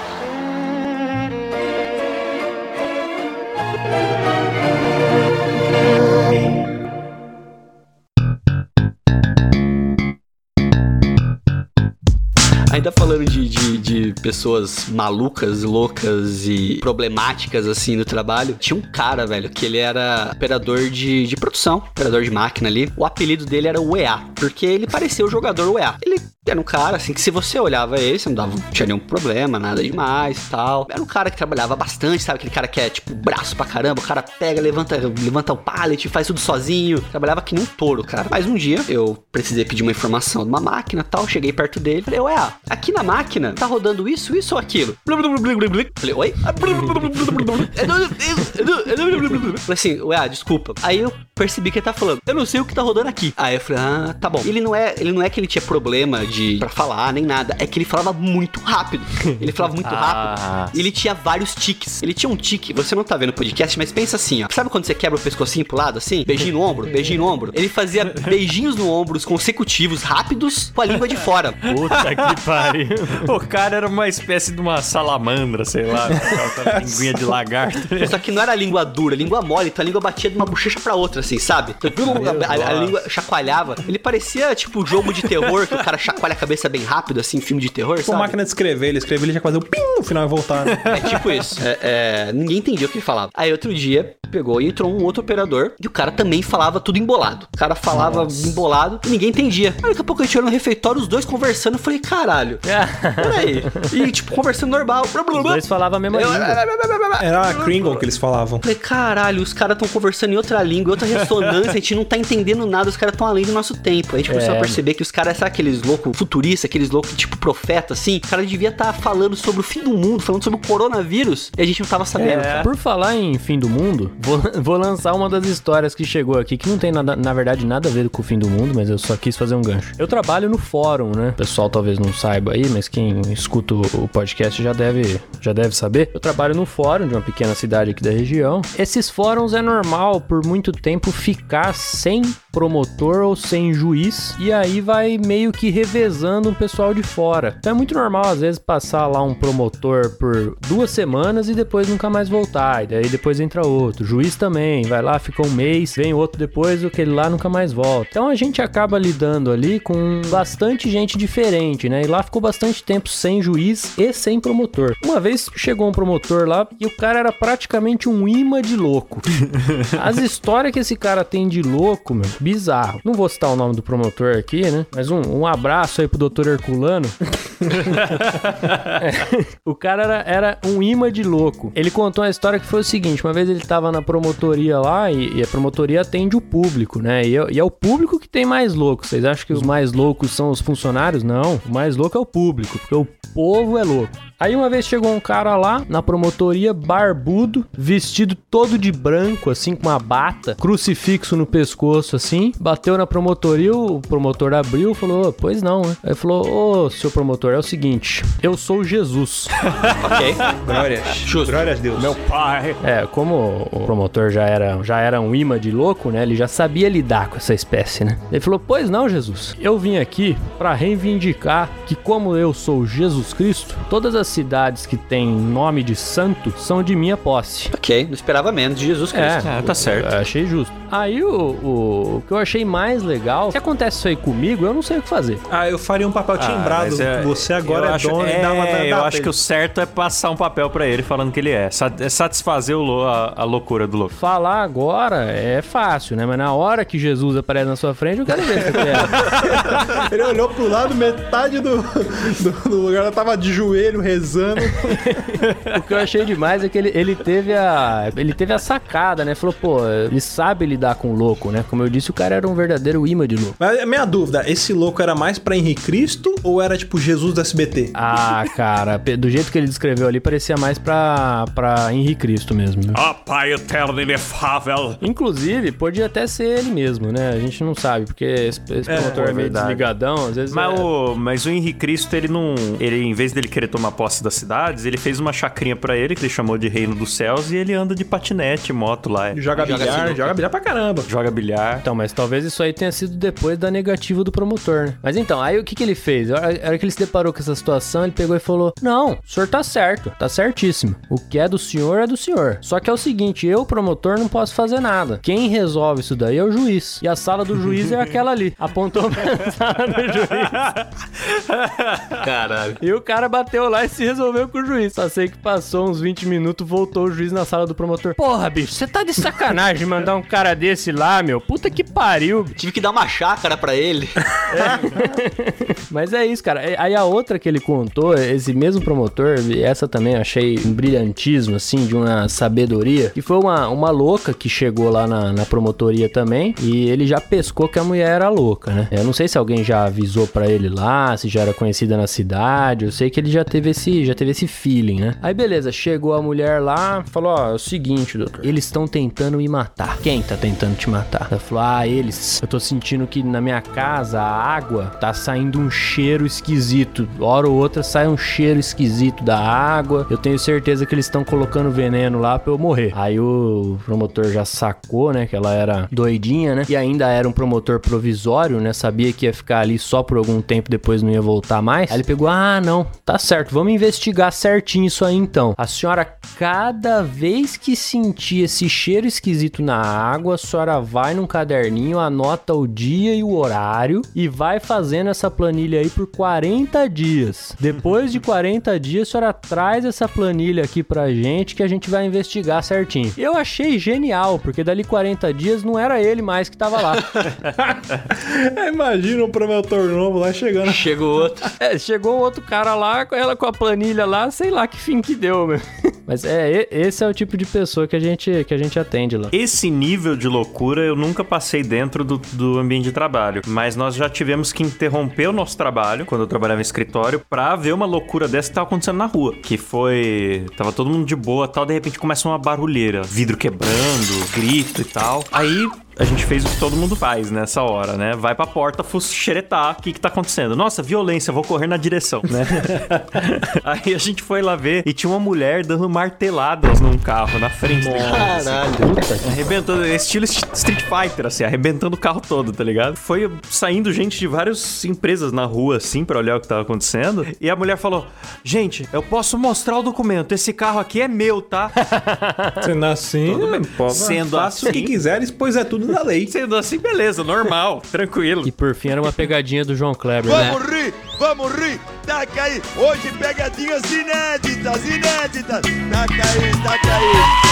Ainda falando de, de, de pessoas malucas, loucas e problemáticas assim no trabalho, tinha um cara, velho, que ele era operador de, de produção, operador de máquina ali. O apelido dele era o EA, porque ele parecia o jogador UEA. Ele era um cara assim que se você olhava ele, você não dava, tinha nenhum problema, nada demais e tal. Era um cara que trabalhava bastante, sabe? Aquele cara que é tipo braço pra caramba, o cara pega, levanta, levanta o pallet, faz tudo sozinho. Trabalhava que nem um touro, cara. Mas um dia eu precisei pedir uma informação de uma máquina tal, cheguei perto dele, falei, ué, aqui na máquina tá rodando isso, isso ou aquilo? Falei, oi? Falei assim, ué, desculpa. Aí eu percebi que ele tá falando, eu não sei o que tá rodando aqui. Aí eu falei, ah, tá bom. Ele não é, ele não é que ele tinha problema de *laughs* para falar nem nada, é que ele falava muito rápido. Ele falava muito *laughs* rápido. Ah. E ele tinha vários tiques. Ele tinha um tique, você não tá vendo o podcast, mas pensa assim, ó. Sabe quando você quebra o pescocinho pro lado assim? Beijinho no ombro, beijinho no ombro. Ele fazia beijinhos no ombro consecutivos, rápidos, com a língua de fora. *laughs* Puta que pariu. O cara era uma espécie de uma salamandra, sei lá, com aquela linguinha de lagarto. Só que não era língua dura, língua mole, então a língua batia de uma bochecha pra outra, assim, sabe? A, a- a língua chacoalhava. Ele parecia tipo jogo de terror, que o cara chacoalha a cabeça bem rápido, assim, filme de terror, Tipo sabe? máquina de escrever, ele escreveu, ele já fazer o pim no final e voltar. né? *laughs* É tipo isso. É, é, ninguém entendia o que ele falava. Aí outro dia pegou e entrou um outro operador e o cara também falava tudo embolado. O cara falava embolado e ninguém entendia. Aí daqui a pouco a gente olhou no refeitório, os dois conversando. Eu falei, caralho, *laughs* peraí. E tipo, conversando normal. Os dois falavam a mesma Eu- língua. Era a Kringle que eles falavam. Falei, caralho, os caras estão conversando em outra língua, outra ressonância, a gente não tá entendendo nada, os caras estão além do nosso tempo. Aí a gente começou É. a perceber que os caras, sabe aqueles loucos futuristas, aqueles loucos tipo profeta, assim? O cara devia estar falando sobre o fim do mundo, falando sobre o coronavírus, e a gente não tava sabendo. cara. Por falar em fim do mundo, vou, *laughs* vou lançar uma das histórias que chegou aqui, que não tem nada, na verdade nada a ver com o fim do mundo, mas eu só quis fazer um gancho. Eu trabalho no fórum, né? O pessoal talvez não saiba aí, mas quem escuta o podcast já deve, já deve saber. Eu trabalho no fórum de uma pequena cidade aqui da região. Esses fóruns é normal por muito tempo ficar sem promotor ou sem juiz, e aí vai meio que revezando um pessoal de fora. Então é muito normal às vezes passar lá um promotor por duas semanas e depois nunca mais voltar, e daí depois entra outro. Juiz também, vai lá, fica um mês, vem outro depois, aquele lá nunca mais volta. Então a gente acaba lidando ali com bastante gente diferente, né? E lá ficou bastante tempo sem juiz e sem promotor. Uma vez chegou um promotor lá e o cara era praticamente um imã de louco. *laughs* As histórias que esse cara tem de louco, meu, bizarro. Não vou citar o nome do promotor aqui, né? Mas um, um abraço aí pro doutor Herculano. *laughs* O cara era, era um imã de louco. Ele contou uma história que foi o seguinte: uma vez ele tava na promotoria lá e, e a promotoria atende o público, né? E e é o público que tem mais louco. Vocês acham que os mais loucos são os funcionários? Não. O mais louco é o público, porque o povo é louco. Aí uma vez chegou um cara lá na promotoria, barbudo, vestido todo de branco, assim, com uma bata, crucifixo no pescoço, assim, bateu na promotoria, o promotor abriu e falou, pois não, né? Aí falou, ô, seu promotor, é o seguinte, eu sou Jesus. *laughs* Ok. Glória. Justo. Glória a Deus. Meu pai. É, como o promotor já era, já era um imã de louco, né? Ele já sabia lidar com essa espécie, né? Ele falou: Pois não, Jesus. Eu vim aqui pra reivindicar que, como eu sou Jesus Cristo, todas as as cidades que têm nome de santo são de minha posse. Ok, não esperava menos de Jesus Cristo. É, tá certo. Eu achei justo. Aí o, o, o que eu achei mais legal, se acontece isso aí comigo, eu não sei o que fazer. Ah, eu faria um papel timbrado. mas é- Você agora é acho, dono é, e dá uma dá Eu acho que o certo é passar um papel pra ele falando que ele é. É satisfazer o lo- a, a loucura do louco. Falar agora é fácil, né? Mas na hora que Jesus aparece na sua frente, eu quero ver se quer. *laughs* Ele olhou pro lado, metade do, do, do lugar ela tava de joelho rezando. *laughs* O que eu achei demais é que ele, ele teve a. Ele teve a sacada, né? Falou, pô, ele sabe lidar com o louco, né? Como eu disse, o cara era um verdadeiro imã de louco. Mas a minha dúvida, esse louco era mais pra Henrique Cristo ou era tipo Jesus do SBT? Ah, *laughs* cara, do jeito que ele descreveu ali, parecia mais pra, pra Henrique Cristo mesmo. Ah, Pai eterno inefável. Inclusive, podia até ser ele mesmo, né? A gente não sabe, porque esse, esse É, promotor é é meio verdade. desligadão, às vezes. Mas é- o, mas o Henrique Cristo, ele não. Ele, em vez dele querer tomar posse das cidades, ele fez uma chacrinha pra ele, que ele chamou de Reino dos Céus, e ele anda de patinete, moto lá. Joga Joga bilhar, sinuca. joga bilhar pra caramba. Joga bilhar. Então, mas talvez isso aí tenha sido depois da negativa do promotor, né? Mas então, aí o que, que ele fez? A hora a hora que ele se deparou com essa situação, ele pegou e falou: Não, o senhor tá certo, tá certíssimo. O que é do senhor é do senhor. Só que é o seguinte, eu, promotor, não posso fazer nada. Quem resolve isso daí é o juiz. E a sala do juiz é aquela ali. *laughs* Apontou pra *laughs* sala do juiz. *laughs* Caralho. E o cara bateu lá e se resolveu com o juiz. Só sei que passou uns 20 minutos, voltou o juiz na sala do promotor. Porra, bicho, você tá de sacanagem mandar um cara desse lá, meu? Puta que pariu. Tive que dar uma chácara pra ele. *laughs* Mas é isso, cara. Aí a outra que ele contou, esse mesmo promotor, e essa também eu achei um brilhantismo, assim, de uma sabedoria, que foi uma, uma louca que chegou lá na, na promotoria também, e ele já pescou que a mulher era louca, né? Eu não sei se alguém já avisou pra ele lá, se já era conhecida na cidade, eu sei que ele já teve esse, já teve esse feeling, né? Aí beleza, chegou a mulher lá, falou, ó, é o seguinte, doutor, eles estão tentando me matar. Quem tá tentando te matar? Ela falou, ah, eles. Eu tô sentindo que na minha casa a água tá saindo um cheiro esquisito. Hora ou outra sai um cheiro esquisito da água. Eu tenho certeza que eles estão colocando veneno lá pra eu morrer. Aí o promotor já sacou, né, que ela era doidinha, né? E ainda era um promotor provisório, né? Sabia que ia ficar ali só por algum tempo, depois não ia voltar mais. Aí ele pegou: "Ah, não, tá certo. Vamos investigar certinho isso aí então. A senhora cada vez que sentir esse cheiro esquisito na água, a senhora vai num caderninho, anota o dia e o horário e vai fazendo essa planilha aí por 40 dias. Depois de 40 dias, a senhora traz essa planilha aqui pra gente que a gente vai investigar certinho. Eu achei genial, porque dali 40 dias não era ele mais que tava lá. *laughs* Imagina um promotor novo lá chegando. Chegou outro. É, chegou um outro cara lá, com ela com a planilha lá, sei lá que fim que deu, meu. Mas é, esse é o tipo de pessoa que a gente, que a gente atende lá. Esse nível de loucura eu nunca passei dentro do, do ambiente de trabalho, mas nós já tivemos que interromper o nosso trabalho, quando eu trabalhava em escritório, pra ver uma loucura dessa que tava acontecendo na rua. Que foi. Tava todo mundo de boa tal, de repente começa uma barulheira, vidro quebrando, grito e tal. Aí. A gente fez o que todo mundo faz nessa hora, né? Vai pra porta xeretar o que que tá acontecendo. Nossa, violência, vou correr na direção, né? *laughs* Aí a gente foi lá ver e tinha uma mulher dando marteladas num carro na frente carro. Caralho. Arrebentando, estilo Street Fighter, assim, arrebentando o carro todo, tá ligado? Foi saindo gente de várias empresas na rua, assim, pra olhar o que tava acontecendo. E a mulher falou: Gente, eu posso mostrar o documento, esse carro aqui é meu, tá? *laughs* Sendo assim, Sendo faça o que assim- quiseres, pois é tudo da lei. Sendo assim, beleza, normal, *laughs* tranquilo. E por fim era uma pegadinha do João Kleber, né? Vamos rir, vamos rir, taca aí. Hoje pegadinhas inéditas, inéditas. Taca aí, taca aí.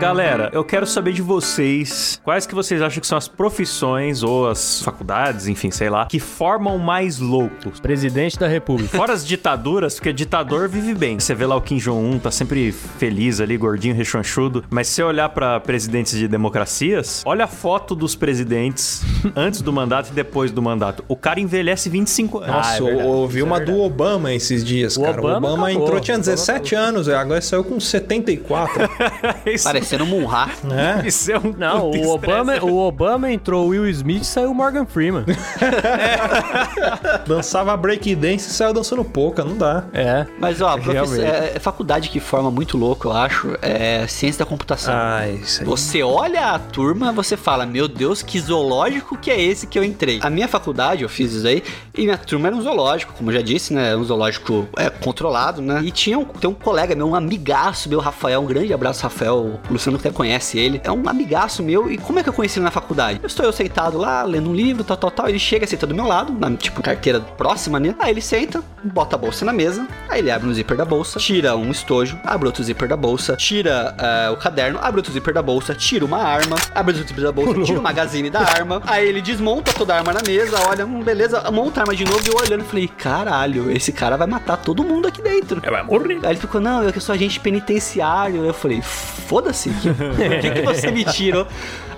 Galera, eu quero saber de vocês, quais que vocês acham que são as profissões ou as faculdades, enfim, sei lá, que formam mais loucos? Presidente da República. Fora as ditaduras, porque ditador vive bem. Você vê lá o Kim Jong-un, tá sempre feliz ali, gordinho, rechonchudo. Mas se você olhar pra presidentes de democracias, olha a foto dos presidentes *laughs* antes do mandato e depois do mandato. O cara envelhece 25 anos. Nossa, Ah, é eu verdade. ouvi Isso é uma verdade. do Obama esses dias, O cara. Obama o Obama acabou. entrou, tinha O Obama 17 anos, agora saiu com 74. *laughs* Isso Parecendo parecendo um Munra. né? *laughs* Isso é um Não, o Obama, estresse. o Obama entrou o Will Smith e saiu o Morgan Freeman. *laughs* Dançava breakdance e saiu dançando pouca, não dá. É. Mas, ó, é, é faculdade que forma muito louco, eu acho, é ciência da computação. Ah, isso aí. Você olha a turma, você fala, meu Deus, que zoológico que é esse que eu entrei? A minha faculdade, eu fiz isso aí, e minha turma era um zoológico, como eu já disse, né? Um zoológico é, controlado, né? E tinha um, tem um colega meu, um amigaço meu, Rafael, um grande abraço, Rafael, Luciano até conhece ele. É um amigaço meu, e como é que eu conheci ele na faculdade? Eu estou eu sentado lá, lendo um livro, tal, tal, tal, ele chega, senta do meu lado, na, tipo, carteira próxima, né? Aí ele senta, bota a bolsa na mesa, aí ele abre um zíper da bolsa, tira um estojo, abre outro zíper da bolsa, tira eh, o caderno, abre outro zíper da bolsa, tira uma arma, abre outro zíper da bolsa, tira o magazine da arma, aí ele desmonta toda a arma na mesa, olha, hum, beleza, monta a arma de novo e eu olhando falei, caralho, esse cara vai matar todo mundo aqui dentro. É, vai morrer. Aí ele ficou, não, eu que sou agente penitenciário. Eu falei, foda-se, *laughs* que- o que, que você me tirou?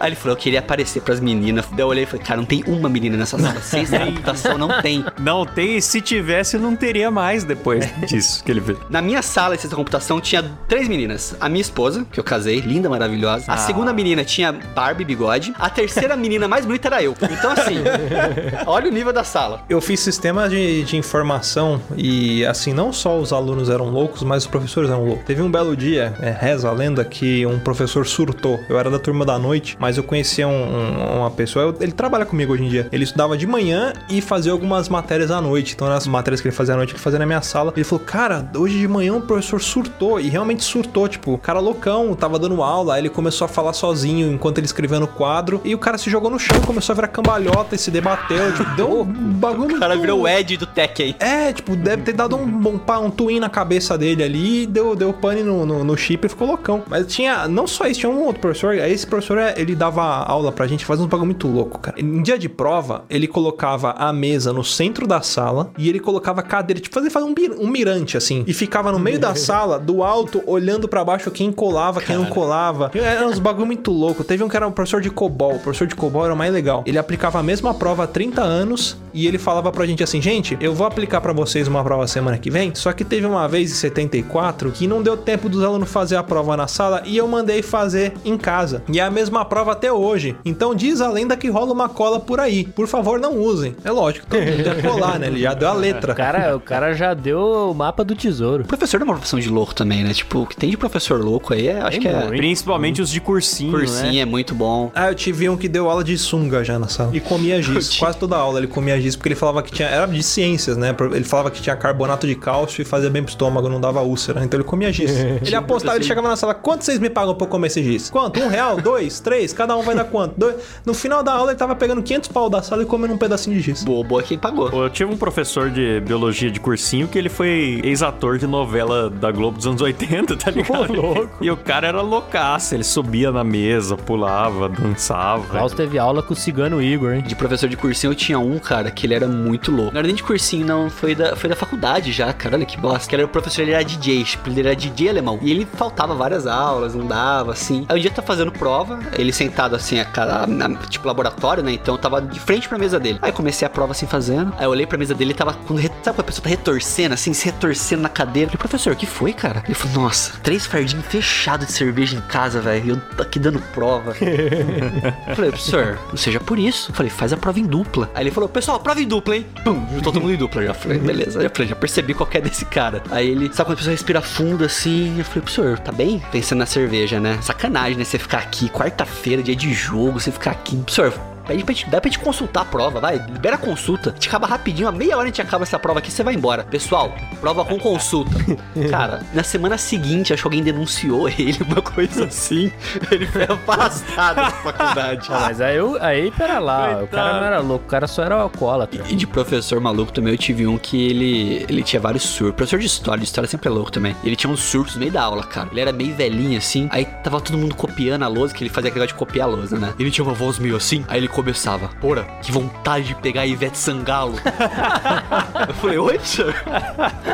Aí ele falou, eu queria aparecer pras meninas. Daí eu olhei e falei, cara, não tem uma menina nessa sala. Da computação não tem. Não tem, e se tivesse, não teria mais depois disso que ele fez. Na minha sala de ciência da computação tinha três meninas. A minha esposa, que eu casei, linda, maravilhosa. A segunda menina tinha Barbie bigode. A terceira menina mais bonita era eu. Então, assim, *laughs* olha o nível da sala. Eu fiz sistema de, de informação e, assim, não só os alunos eram loucos, mas os professores eram loucos. Teve um belo dia, é, reza a lenda, que um professor surtou. Eu era da turma da noite, mas eu conhecia um- um- uma pessoa, ele trabalha comigo hoje em dia. Ele estudava de manhã e fazia algumas matérias à noite. Então, nas matérias que ele fazia à noite, ele fazia na minha sala. Ele falou, cara, hoje de manhã o professor surtou. E realmente surtou, tipo, o cara loucão, tava dando aula, aí ele começou a falar sozinho enquanto ele escrevia no quadro. E o cara se jogou no chão, começou a virar cambalhota e se debateu. Tipo, deu *laughs* um bagulho O cara virou o Ed do Tekken. é, tipo, deve ter dado um, um, um twin na cabeça dele ali, deu, deu pane no, no, no chip e ficou loucão. Mas tinha, não só isso, tinha um outro professor. Esse professor, ele dava aula pra gente fazer uns bagulho muito louco, cara. Em dia de prova, ele colocava a mesa no centro da sala e ele colocava a cadeira, tipo, fazer, fazer um, bir- um mirante, assim. E ficava no meio da *laughs* sala, do alto, olhando pra baixo quem colava, quem não colava. Era uns bagulho muito louco. Teve um que era o professor de COBOL. O professor de COBOL era o mais legal. Ele aplicava a mesma prova há 30 anos e ele falava pra gente assim, gente, eu vou aplicar pra vocês uma prova semana que vem, só que teve uma vez em 74 que não deu tempo dos alunos fazer a prova na sala e eu mandei fazer em casa. E é a mesma prova até hoje. Então diz a lenda que rola uma cola por aí. Por favor, não usem. É lógico, todo mundo ia colar, né? Ele já deu a letra. O cara, o cara já deu o mapa do tesouro. Professor é uma profissão de louco também, né? Tipo, o que tem de professor louco aí, é- acho que é. Principalmente os de cursinho, Cursinho né? é muito bom. Ah, eu tive um que deu aula de sunga já na sala. E comia giz. *laughs* Quase toda aula ele comia giz, porque ele falava que tinha. Era de ciências, né? Ele falava que tinha carbonato de cálcio e fazia bem pro estômago, não dava úlcera. Então ele comia giz. *laughs* Ele apostava, ele chegava na sala, quanto vocês me pagam pra eu comer esse giz? Quanto? Um real? Dois? Três? Cada um vai dar quanto? Dois? No final da aula ele tava pegando 500 pau da sala e comendo um pedacinho de giz. Boa, boa quem pagou. Eu tive um professor de biologia de cursinho que ele foi ex-ator de novela da Globo dos anos 80, tá ligado? E o cara era loucaço, ele subia na mesa, pulava, dançava. Klaus teve aula com o cigano Igor, hein? De professor de cursinho eu tinha um, cara, que ele era muito louco. Não era nem de cursinho, não. Foi da, foi da faculdade já, cara. Olha que bosta. Que era o professor, ele era DJ, tipo, ele era DJ alemão. E ele faltava várias aulas, não dava, assim. Aí um dia tá fazendo prova, ele sentado assim, a cara, na- tipo, laboratório, né? Então eu tava de frente pra mesa dele. Aí comecei a prova assim fazendo. Aí eu olhei pra mesa dele, ele tava. Quando, sabe quando a pessoa tá retorcendo, assim, se retorcendo na cadeira? Eu falei, professor, o que foi, cara? Ele falou, nossa, três fardinhos fechados de cerveja em casa, velho. E eu tô aqui dando prova. Eu *laughs* falei, professor, não seja por isso. Eu falei, faz a prova em dupla. Aí ele falou, pessoal, prova em dupla, hein? Pum, juntou todo mundo em dupla. Já falei, beleza. Já falei, já percebi qual que é desse cara. Aí ele, sabe quando a pessoa respira fundo assim? Eu falei, professor, tá bem? Pensando na cerveja, né? Sacanagem, né? Você ficar aqui, quarta-feira, dia de jogo, você ficar aqui. Professor, Pede pra gente, dá pra gente consultar a prova, vai. Libera a consulta. A gente acaba rapidinho, a meia hora a gente acaba essa prova aqui, você vai embora. Pessoal, prova com consulta. *laughs* Cara, na semana seguinte, acho que alguém denunciou ele, uma coisa assim. Ele foi afastado da faculdade. Ah, mas aí, eu, aí pera lá, o cara não era louco, o cara só era alcoólatra. E de professor maluco também, eu tive um que ele, ele tinha vários surtos. Professor de história, de história sempre é louco também. Ele tinha uns surtos no meio da aula, cara. Ele era meio velhinho assim. Aí tava todo mundo copiando a lousa, que ele fazia aquele negócio de copiar a lousa, né? Ele tinha uma voz meio assim. Aí ele começava, porra, que vontade de pegar a Ivete Sangalo. *laughs* eu falei, oi, senhor?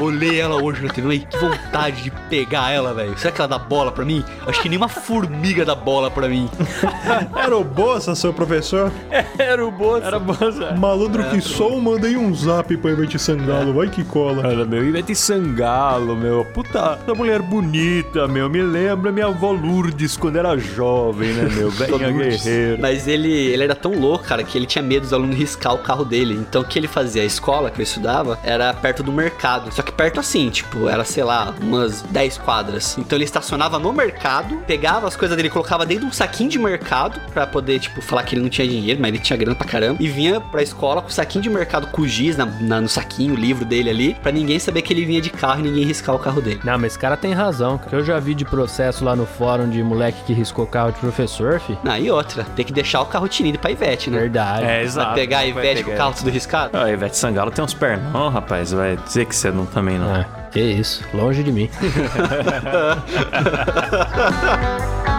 Olhei ela hoje na TV, falei, que vontade de pegar ela, velho. Será que ela dá bola pra mim? Acho que nem uma formiga dá bola pra mim. *laughs* Era o Bolsa, seu professor? *laughs* Era o Bozo. Era bom, Zé. Malandro que sou, mandei um zap pra Ivete Sangalo, vai que cola. Olha, meu, Ivete Sangalo, meu. Puta, essa mulher bonita, meu. Me lembra minha avó Lourdes quando era jovem, né, meu? Venha guerreiro. Mas ele, ele era tão louco, cara, que ele tinha medo dos alunos riscar o carro dele. Então o que ele fazia? A escola que ele estudava era perto do mercado. Só que perto assim, tipo, era, sei lá, umas 10 quadras. Então ele estacionava no mercado, pegava as coisas dele, colocava dentro de um saquinho de mercado pra poder, tipo, falar que ele não tinha dinheiro, mas ele tinha grana pra caramba. E vinha pra escola com o saquinho de mercado com o giz na, na- no saquinho, o livro dele ali, pra ninguém saber que ele vinha de carro e ninguém riscar o carro dele. Não, mas esse cara tem razão. Que eu já vi de processo lá no fórum de moleque que riscou carro de professor, fi. Ah, e outra, tem que deixar o carro tinido pra Ivete, né? Verdade. É, Vai exato. pegar a Vai Ivete com o carro tudo riscado? Ah, Ivete Sangalo tem uns pernão, rapaz. Vai dizer que você não também não. Ah, que isso. Longe de mim. *laughs* *laughs*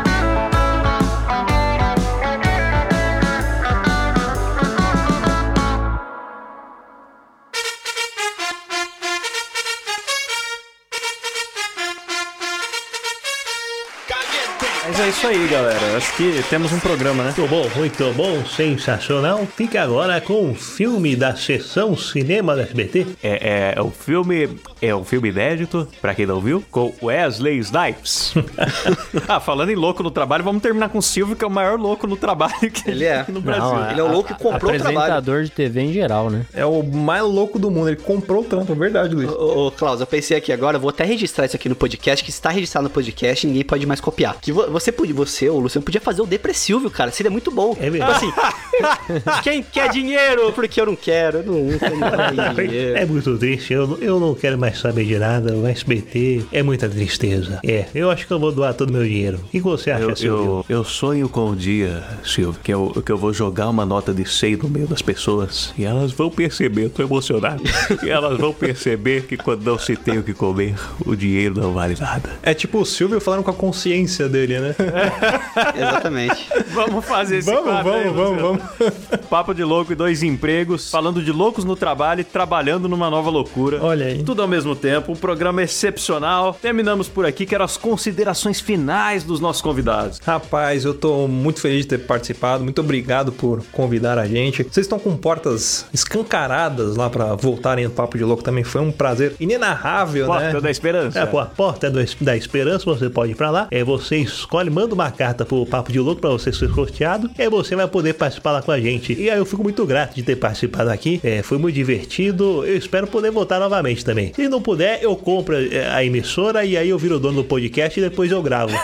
é isso aí, galera. Acho que temos um programa, né? Muito bom, muito bom, sensacional. Fica agora com o filme da sessão cinema da SBT. É, é o filme. É um filme inédito, pra quem não viu, com Wesley Snipes. *laughs* ah, falando em louco no trabalho, vamos terminar com o Silvio, que é o maior louco no trabalho que Ele é. no Brasil. Não, Ele é o louco que comprou o trabalho. Apresentador de TV em geral, né? É o mais louco do mundo, ele comprou o trampo, é verdade, Luiz. Ô, ô, Klaus, eu pensei aqui agora, eu vou até registrar isso aqui no podcast, que está registrado no podcast ninguém pode mais copiar. Que vo- você podia, você, o Luciano, podia fazer o Depressível, cara. Seria muito bom. É verdade. Tipo assim, *laughs* quem quer dinheiro? Porque eu não quero, eu não, eu não *laughs* dinheiro. É muito triste, eu, eu não quero mais saber de nada. O SBT é muita tristeza. É, eu acho que eu vou doar todo o meu dinheiro. O que você acha, Eu, Silvio? eu, eu sonho com o dia, Silvio, que eu, que eu vou jogar uma nota de 100 no meio das pessoas e elas vão perceber, eu tô emocionado, *laughs* e elas vão perceber que quando não se tem o que comer, o dinheiro não vale nada. É tipo o Silvio falando com a consciência dele, né? *laughs* Exatamente. Vamos fazer esse vamos, quadro aí, vamos, vamos, vamos. *laughs* Papo de louco e dois empregos, falando de loucos no trabalho e trabalhando numa nova loucura. Olha aí. Tudo ao mesmo tempo, um programa excepcional. Terminamos por aqui, quero as considerações finais dos nossos convidados. Rapaz, eu tô muito feliz de ter participado. Muito obrigado por convidar a gente. Vocês estão com portas escancaradas lá pra voltarem no Papo de Louco também. Foi um prazer inenarrável, Porta né? da Esperança. É, pô, a porta do- da esperança, você pode ir pra lá. É, você escolhe, manda uma carta pro Papo de Louco pra você ser sorteado. E aí você vai poder participar lá com a gente. E aí eu fico muito grato de ter participado aqui. É, foi muito divertido. Eu espero poder voltar novamente também. Se não puder, eu compro é, a emissora e aí eu viro o dono do podcast e depois eu gravo. *laughs*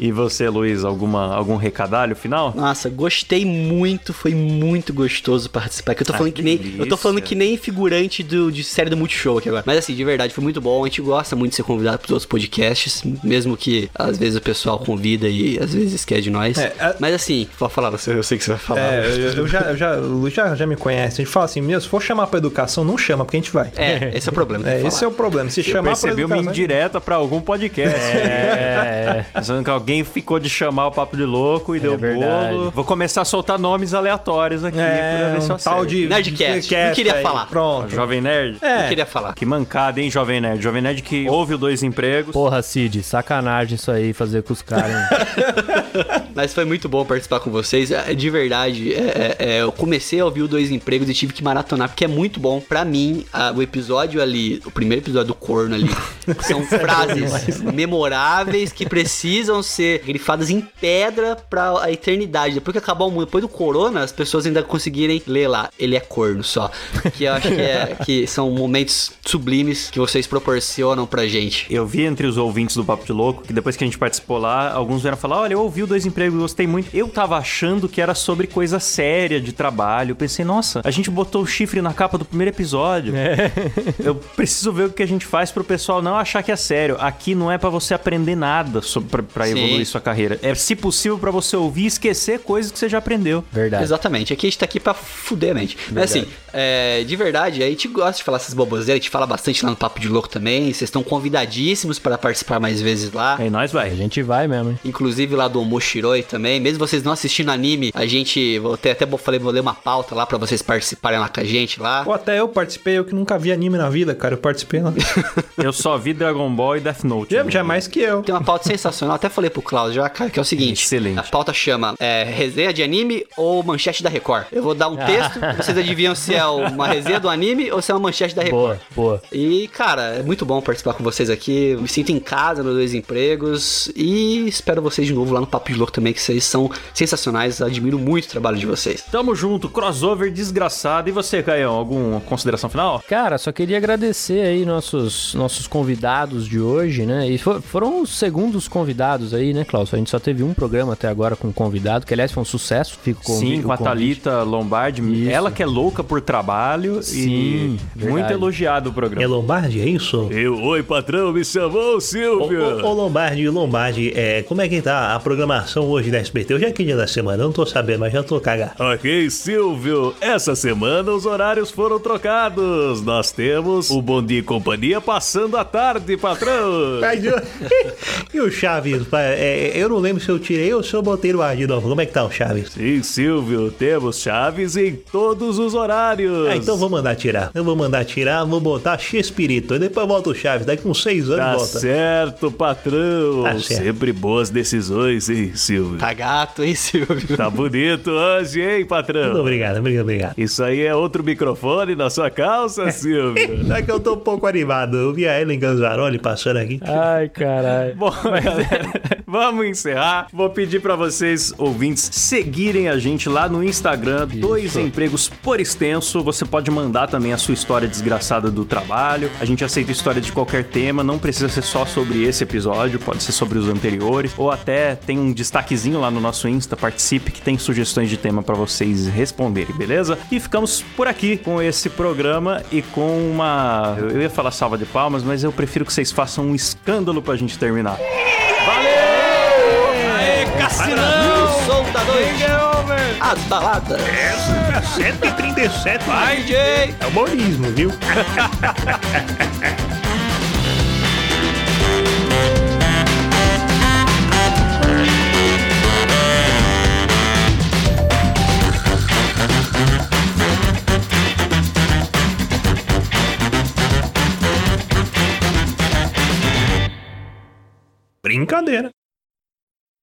E você, Luiz, alguma, algum recadalho final? Nossa, gostei muito, foi muito gostoso participar. Que eu tô falando que, nem. Eu tô falando que nem figurante do, de série do Multishow aqui agora. Mas assim, de verdade, foi muito bom. A gente gosta muito de ser convidado pros outros podcasts. Mesmo que às vezes o pessoal convida e às vezes esquece de nós. É, a- Mas assim, pode falar, eu sei eu sei que você vai falar. É, eu, eu já, eu já, o Luiz já, já me conhece. A gente fala assim, meu, se for chamar pra educação, não chama, porque a gente vai. É, esse é o problema. É, esse é o problema. Se Eu chamar pra percebi uma educação... indireta pra algum podcast. É. *laughs* Pensando que alguém ficou de chamar o papo de louco e deu verdade. bolo. Vou começar a soltar nomes aleatórios aqui pra É, ver se eu um tal de... Nerdcast, não queria aí. falar. Pronto. Jovem Nerd. É. Eu queria falar. Que mancada, hein, Jovem Nerd? Jovem Nerd que ouve o Dois Empregos. Porra, Cid, sacanagem isso aí, fazer com os caras. *laughs* Mas foi muito bom participar com vocês. É, De verdade, é, é, é, eu comecei a ouvir o Dois Empregos e tive que maratonar, porque é muito bom. Pra mim, a- o episódio ali, o primeiro episódio do corno ali, *laughs* são frases memoráveis que precisam ser grifadas em pedra pra a eternidade. Depois que acabar o mundo, depois do corona, as pessoas ainda conseguirem ler lá. Ele é corno só. Que eu acho que, é, *laughs* que são momentos sublimes que vocês proporcionam pra gente. Eu vi entre os ouvintes do Papo de Louco que depois que a gente participou lá, alguns vieram falar: Olha, eu ouvi o Dois Empregos e gostei muito. Eu tava achando que era sobre coisa séria de trabalho. Eu pensei, nossa, a gente botou o chifre na capa do primeiro episódio. *laughs* Eu preciso ver o que a gente faz pro pessoal não achar que é sério. Aqui não é pra você aprender nada sobre, pra, pra Sim. evoluir sua carreira. É, se possível, pra você ouvir e esquecer coisas que você já aprendeu. Verdade. Exatamente, aqui a gente tá aqui pra fuder a mente. Mas assim, é, de verdade, a gente gosta de falar essas boboseiras, a gente fala bastante lá no Papo de Louco também. Vocês estão convidadíssimos para participar mais vezes lá. Aí nós vai. A gente vai mesmo. hein? Inclusive lá do Moshiroi também. Mesmo vocês não assistindo anime, a gente. Vou ter, até vou- falei, vou ler uma pauta lá pra vocês participarem lá com a gente lá. Ou até eu participei, eu que nunca vi anime na vida, cara. Eu participei lá. *laughs* Eu só vi Dragon Ball e Death Note. já, já mais que eu. Tem uma pauta sensacional, até falei pro Klaus já, cara, que é o seguinte. Excelente. A pauta chama é, resenha de anime ou manchete da Record. Eu vou dar um texto, vocês adivinham se é uma resenha do anime ou se é uma manchete da Record. Boa, boa. E, cara, é muito bom participar com vocês aqui. Eu me sinto em casa nos dois empregos. E espero vocês de novo lá no Papo de Louco também, que vocês são sensacionais. Admiro muito o trabalho de vocês. Tamo junto, crossover desgraçado. E você, Caião, alguma consideração final? Cara, só queria agradecer aí nossos, nossos convidados de hoje, né? E fo- foram os segundos convidados aí, né, Klaus? A gente só teve um programa até agora com convidado, que aliás foi um sucesso. Fico com Sim, com a Thalita Lombardi. Isso. Ela que é louca por trabalho Sim, e verdade. muito elogiado o É programa. Lombardi, é isso? Eu, oi, patrão, me chamou Ô, Silvio. ô, ô, Lombardi, Lombardi, é, como é que tá a programação hoje da SBT? Hoje é que dia da semana? Eu não tô sabendo, mas já tô cagado. Ok, Silvio. Essa semana os horários foram trocados. Nós temos o Bom Dia e Companhia passando a tarde, patrão. *laughs* E o Chaves? pá, é, eu não lembro se eu tirei ou se eu botei no ar de novo. Como é que tá o Chaves? Sim, Silvio, temos chaves em todos os horários. Ah, então vou mandar tirar. Eu vou mandar tirar, vou botar X-Espírito. Depois volta o Chaves. Daqui uns seis anos Tá volta. certo, patrão. Tá certo. Sempre boas decisões, hein, Silvio? Tá gato, hein, Silvio? Tá bonito hoje, hein, Muito patrão? obrigado, obrigado, obrigado. Isso aí é outro microfone na sua calça, Silvio? *laughs* É que eu tô um pouco animado. Eu vi a Ellen Ganzaroli passando aqui. Ai, caralho. Bom, *laughs* galera, vamos encerrar. Vou pedir pra vocês, ouvintes, seguirem a gente lá no Instagram, Dois Empregos por Extenso. Você pode mandar também a sua história desgraçada do trabalho. A gente aceita história de qualquer tema, não precisa ser só sobre esse episódio, pode ser sobre os anteriores. Ou até tem um destaquezinho lá no nosso Insta, participe, que tem sugestões de tema pra vocês responderem, beleza? E ficamos por aqui com esse programa e com uma. Eu ia falar salva de palmas, mas eu prefiro que vocês façam um escândalo pra gente terminar. Valeu! Aê, Cassinão! O som da noite. As baladas. Essa é 137. Vai, Jay! É humorismo, viu? *laughs* Brincadeira.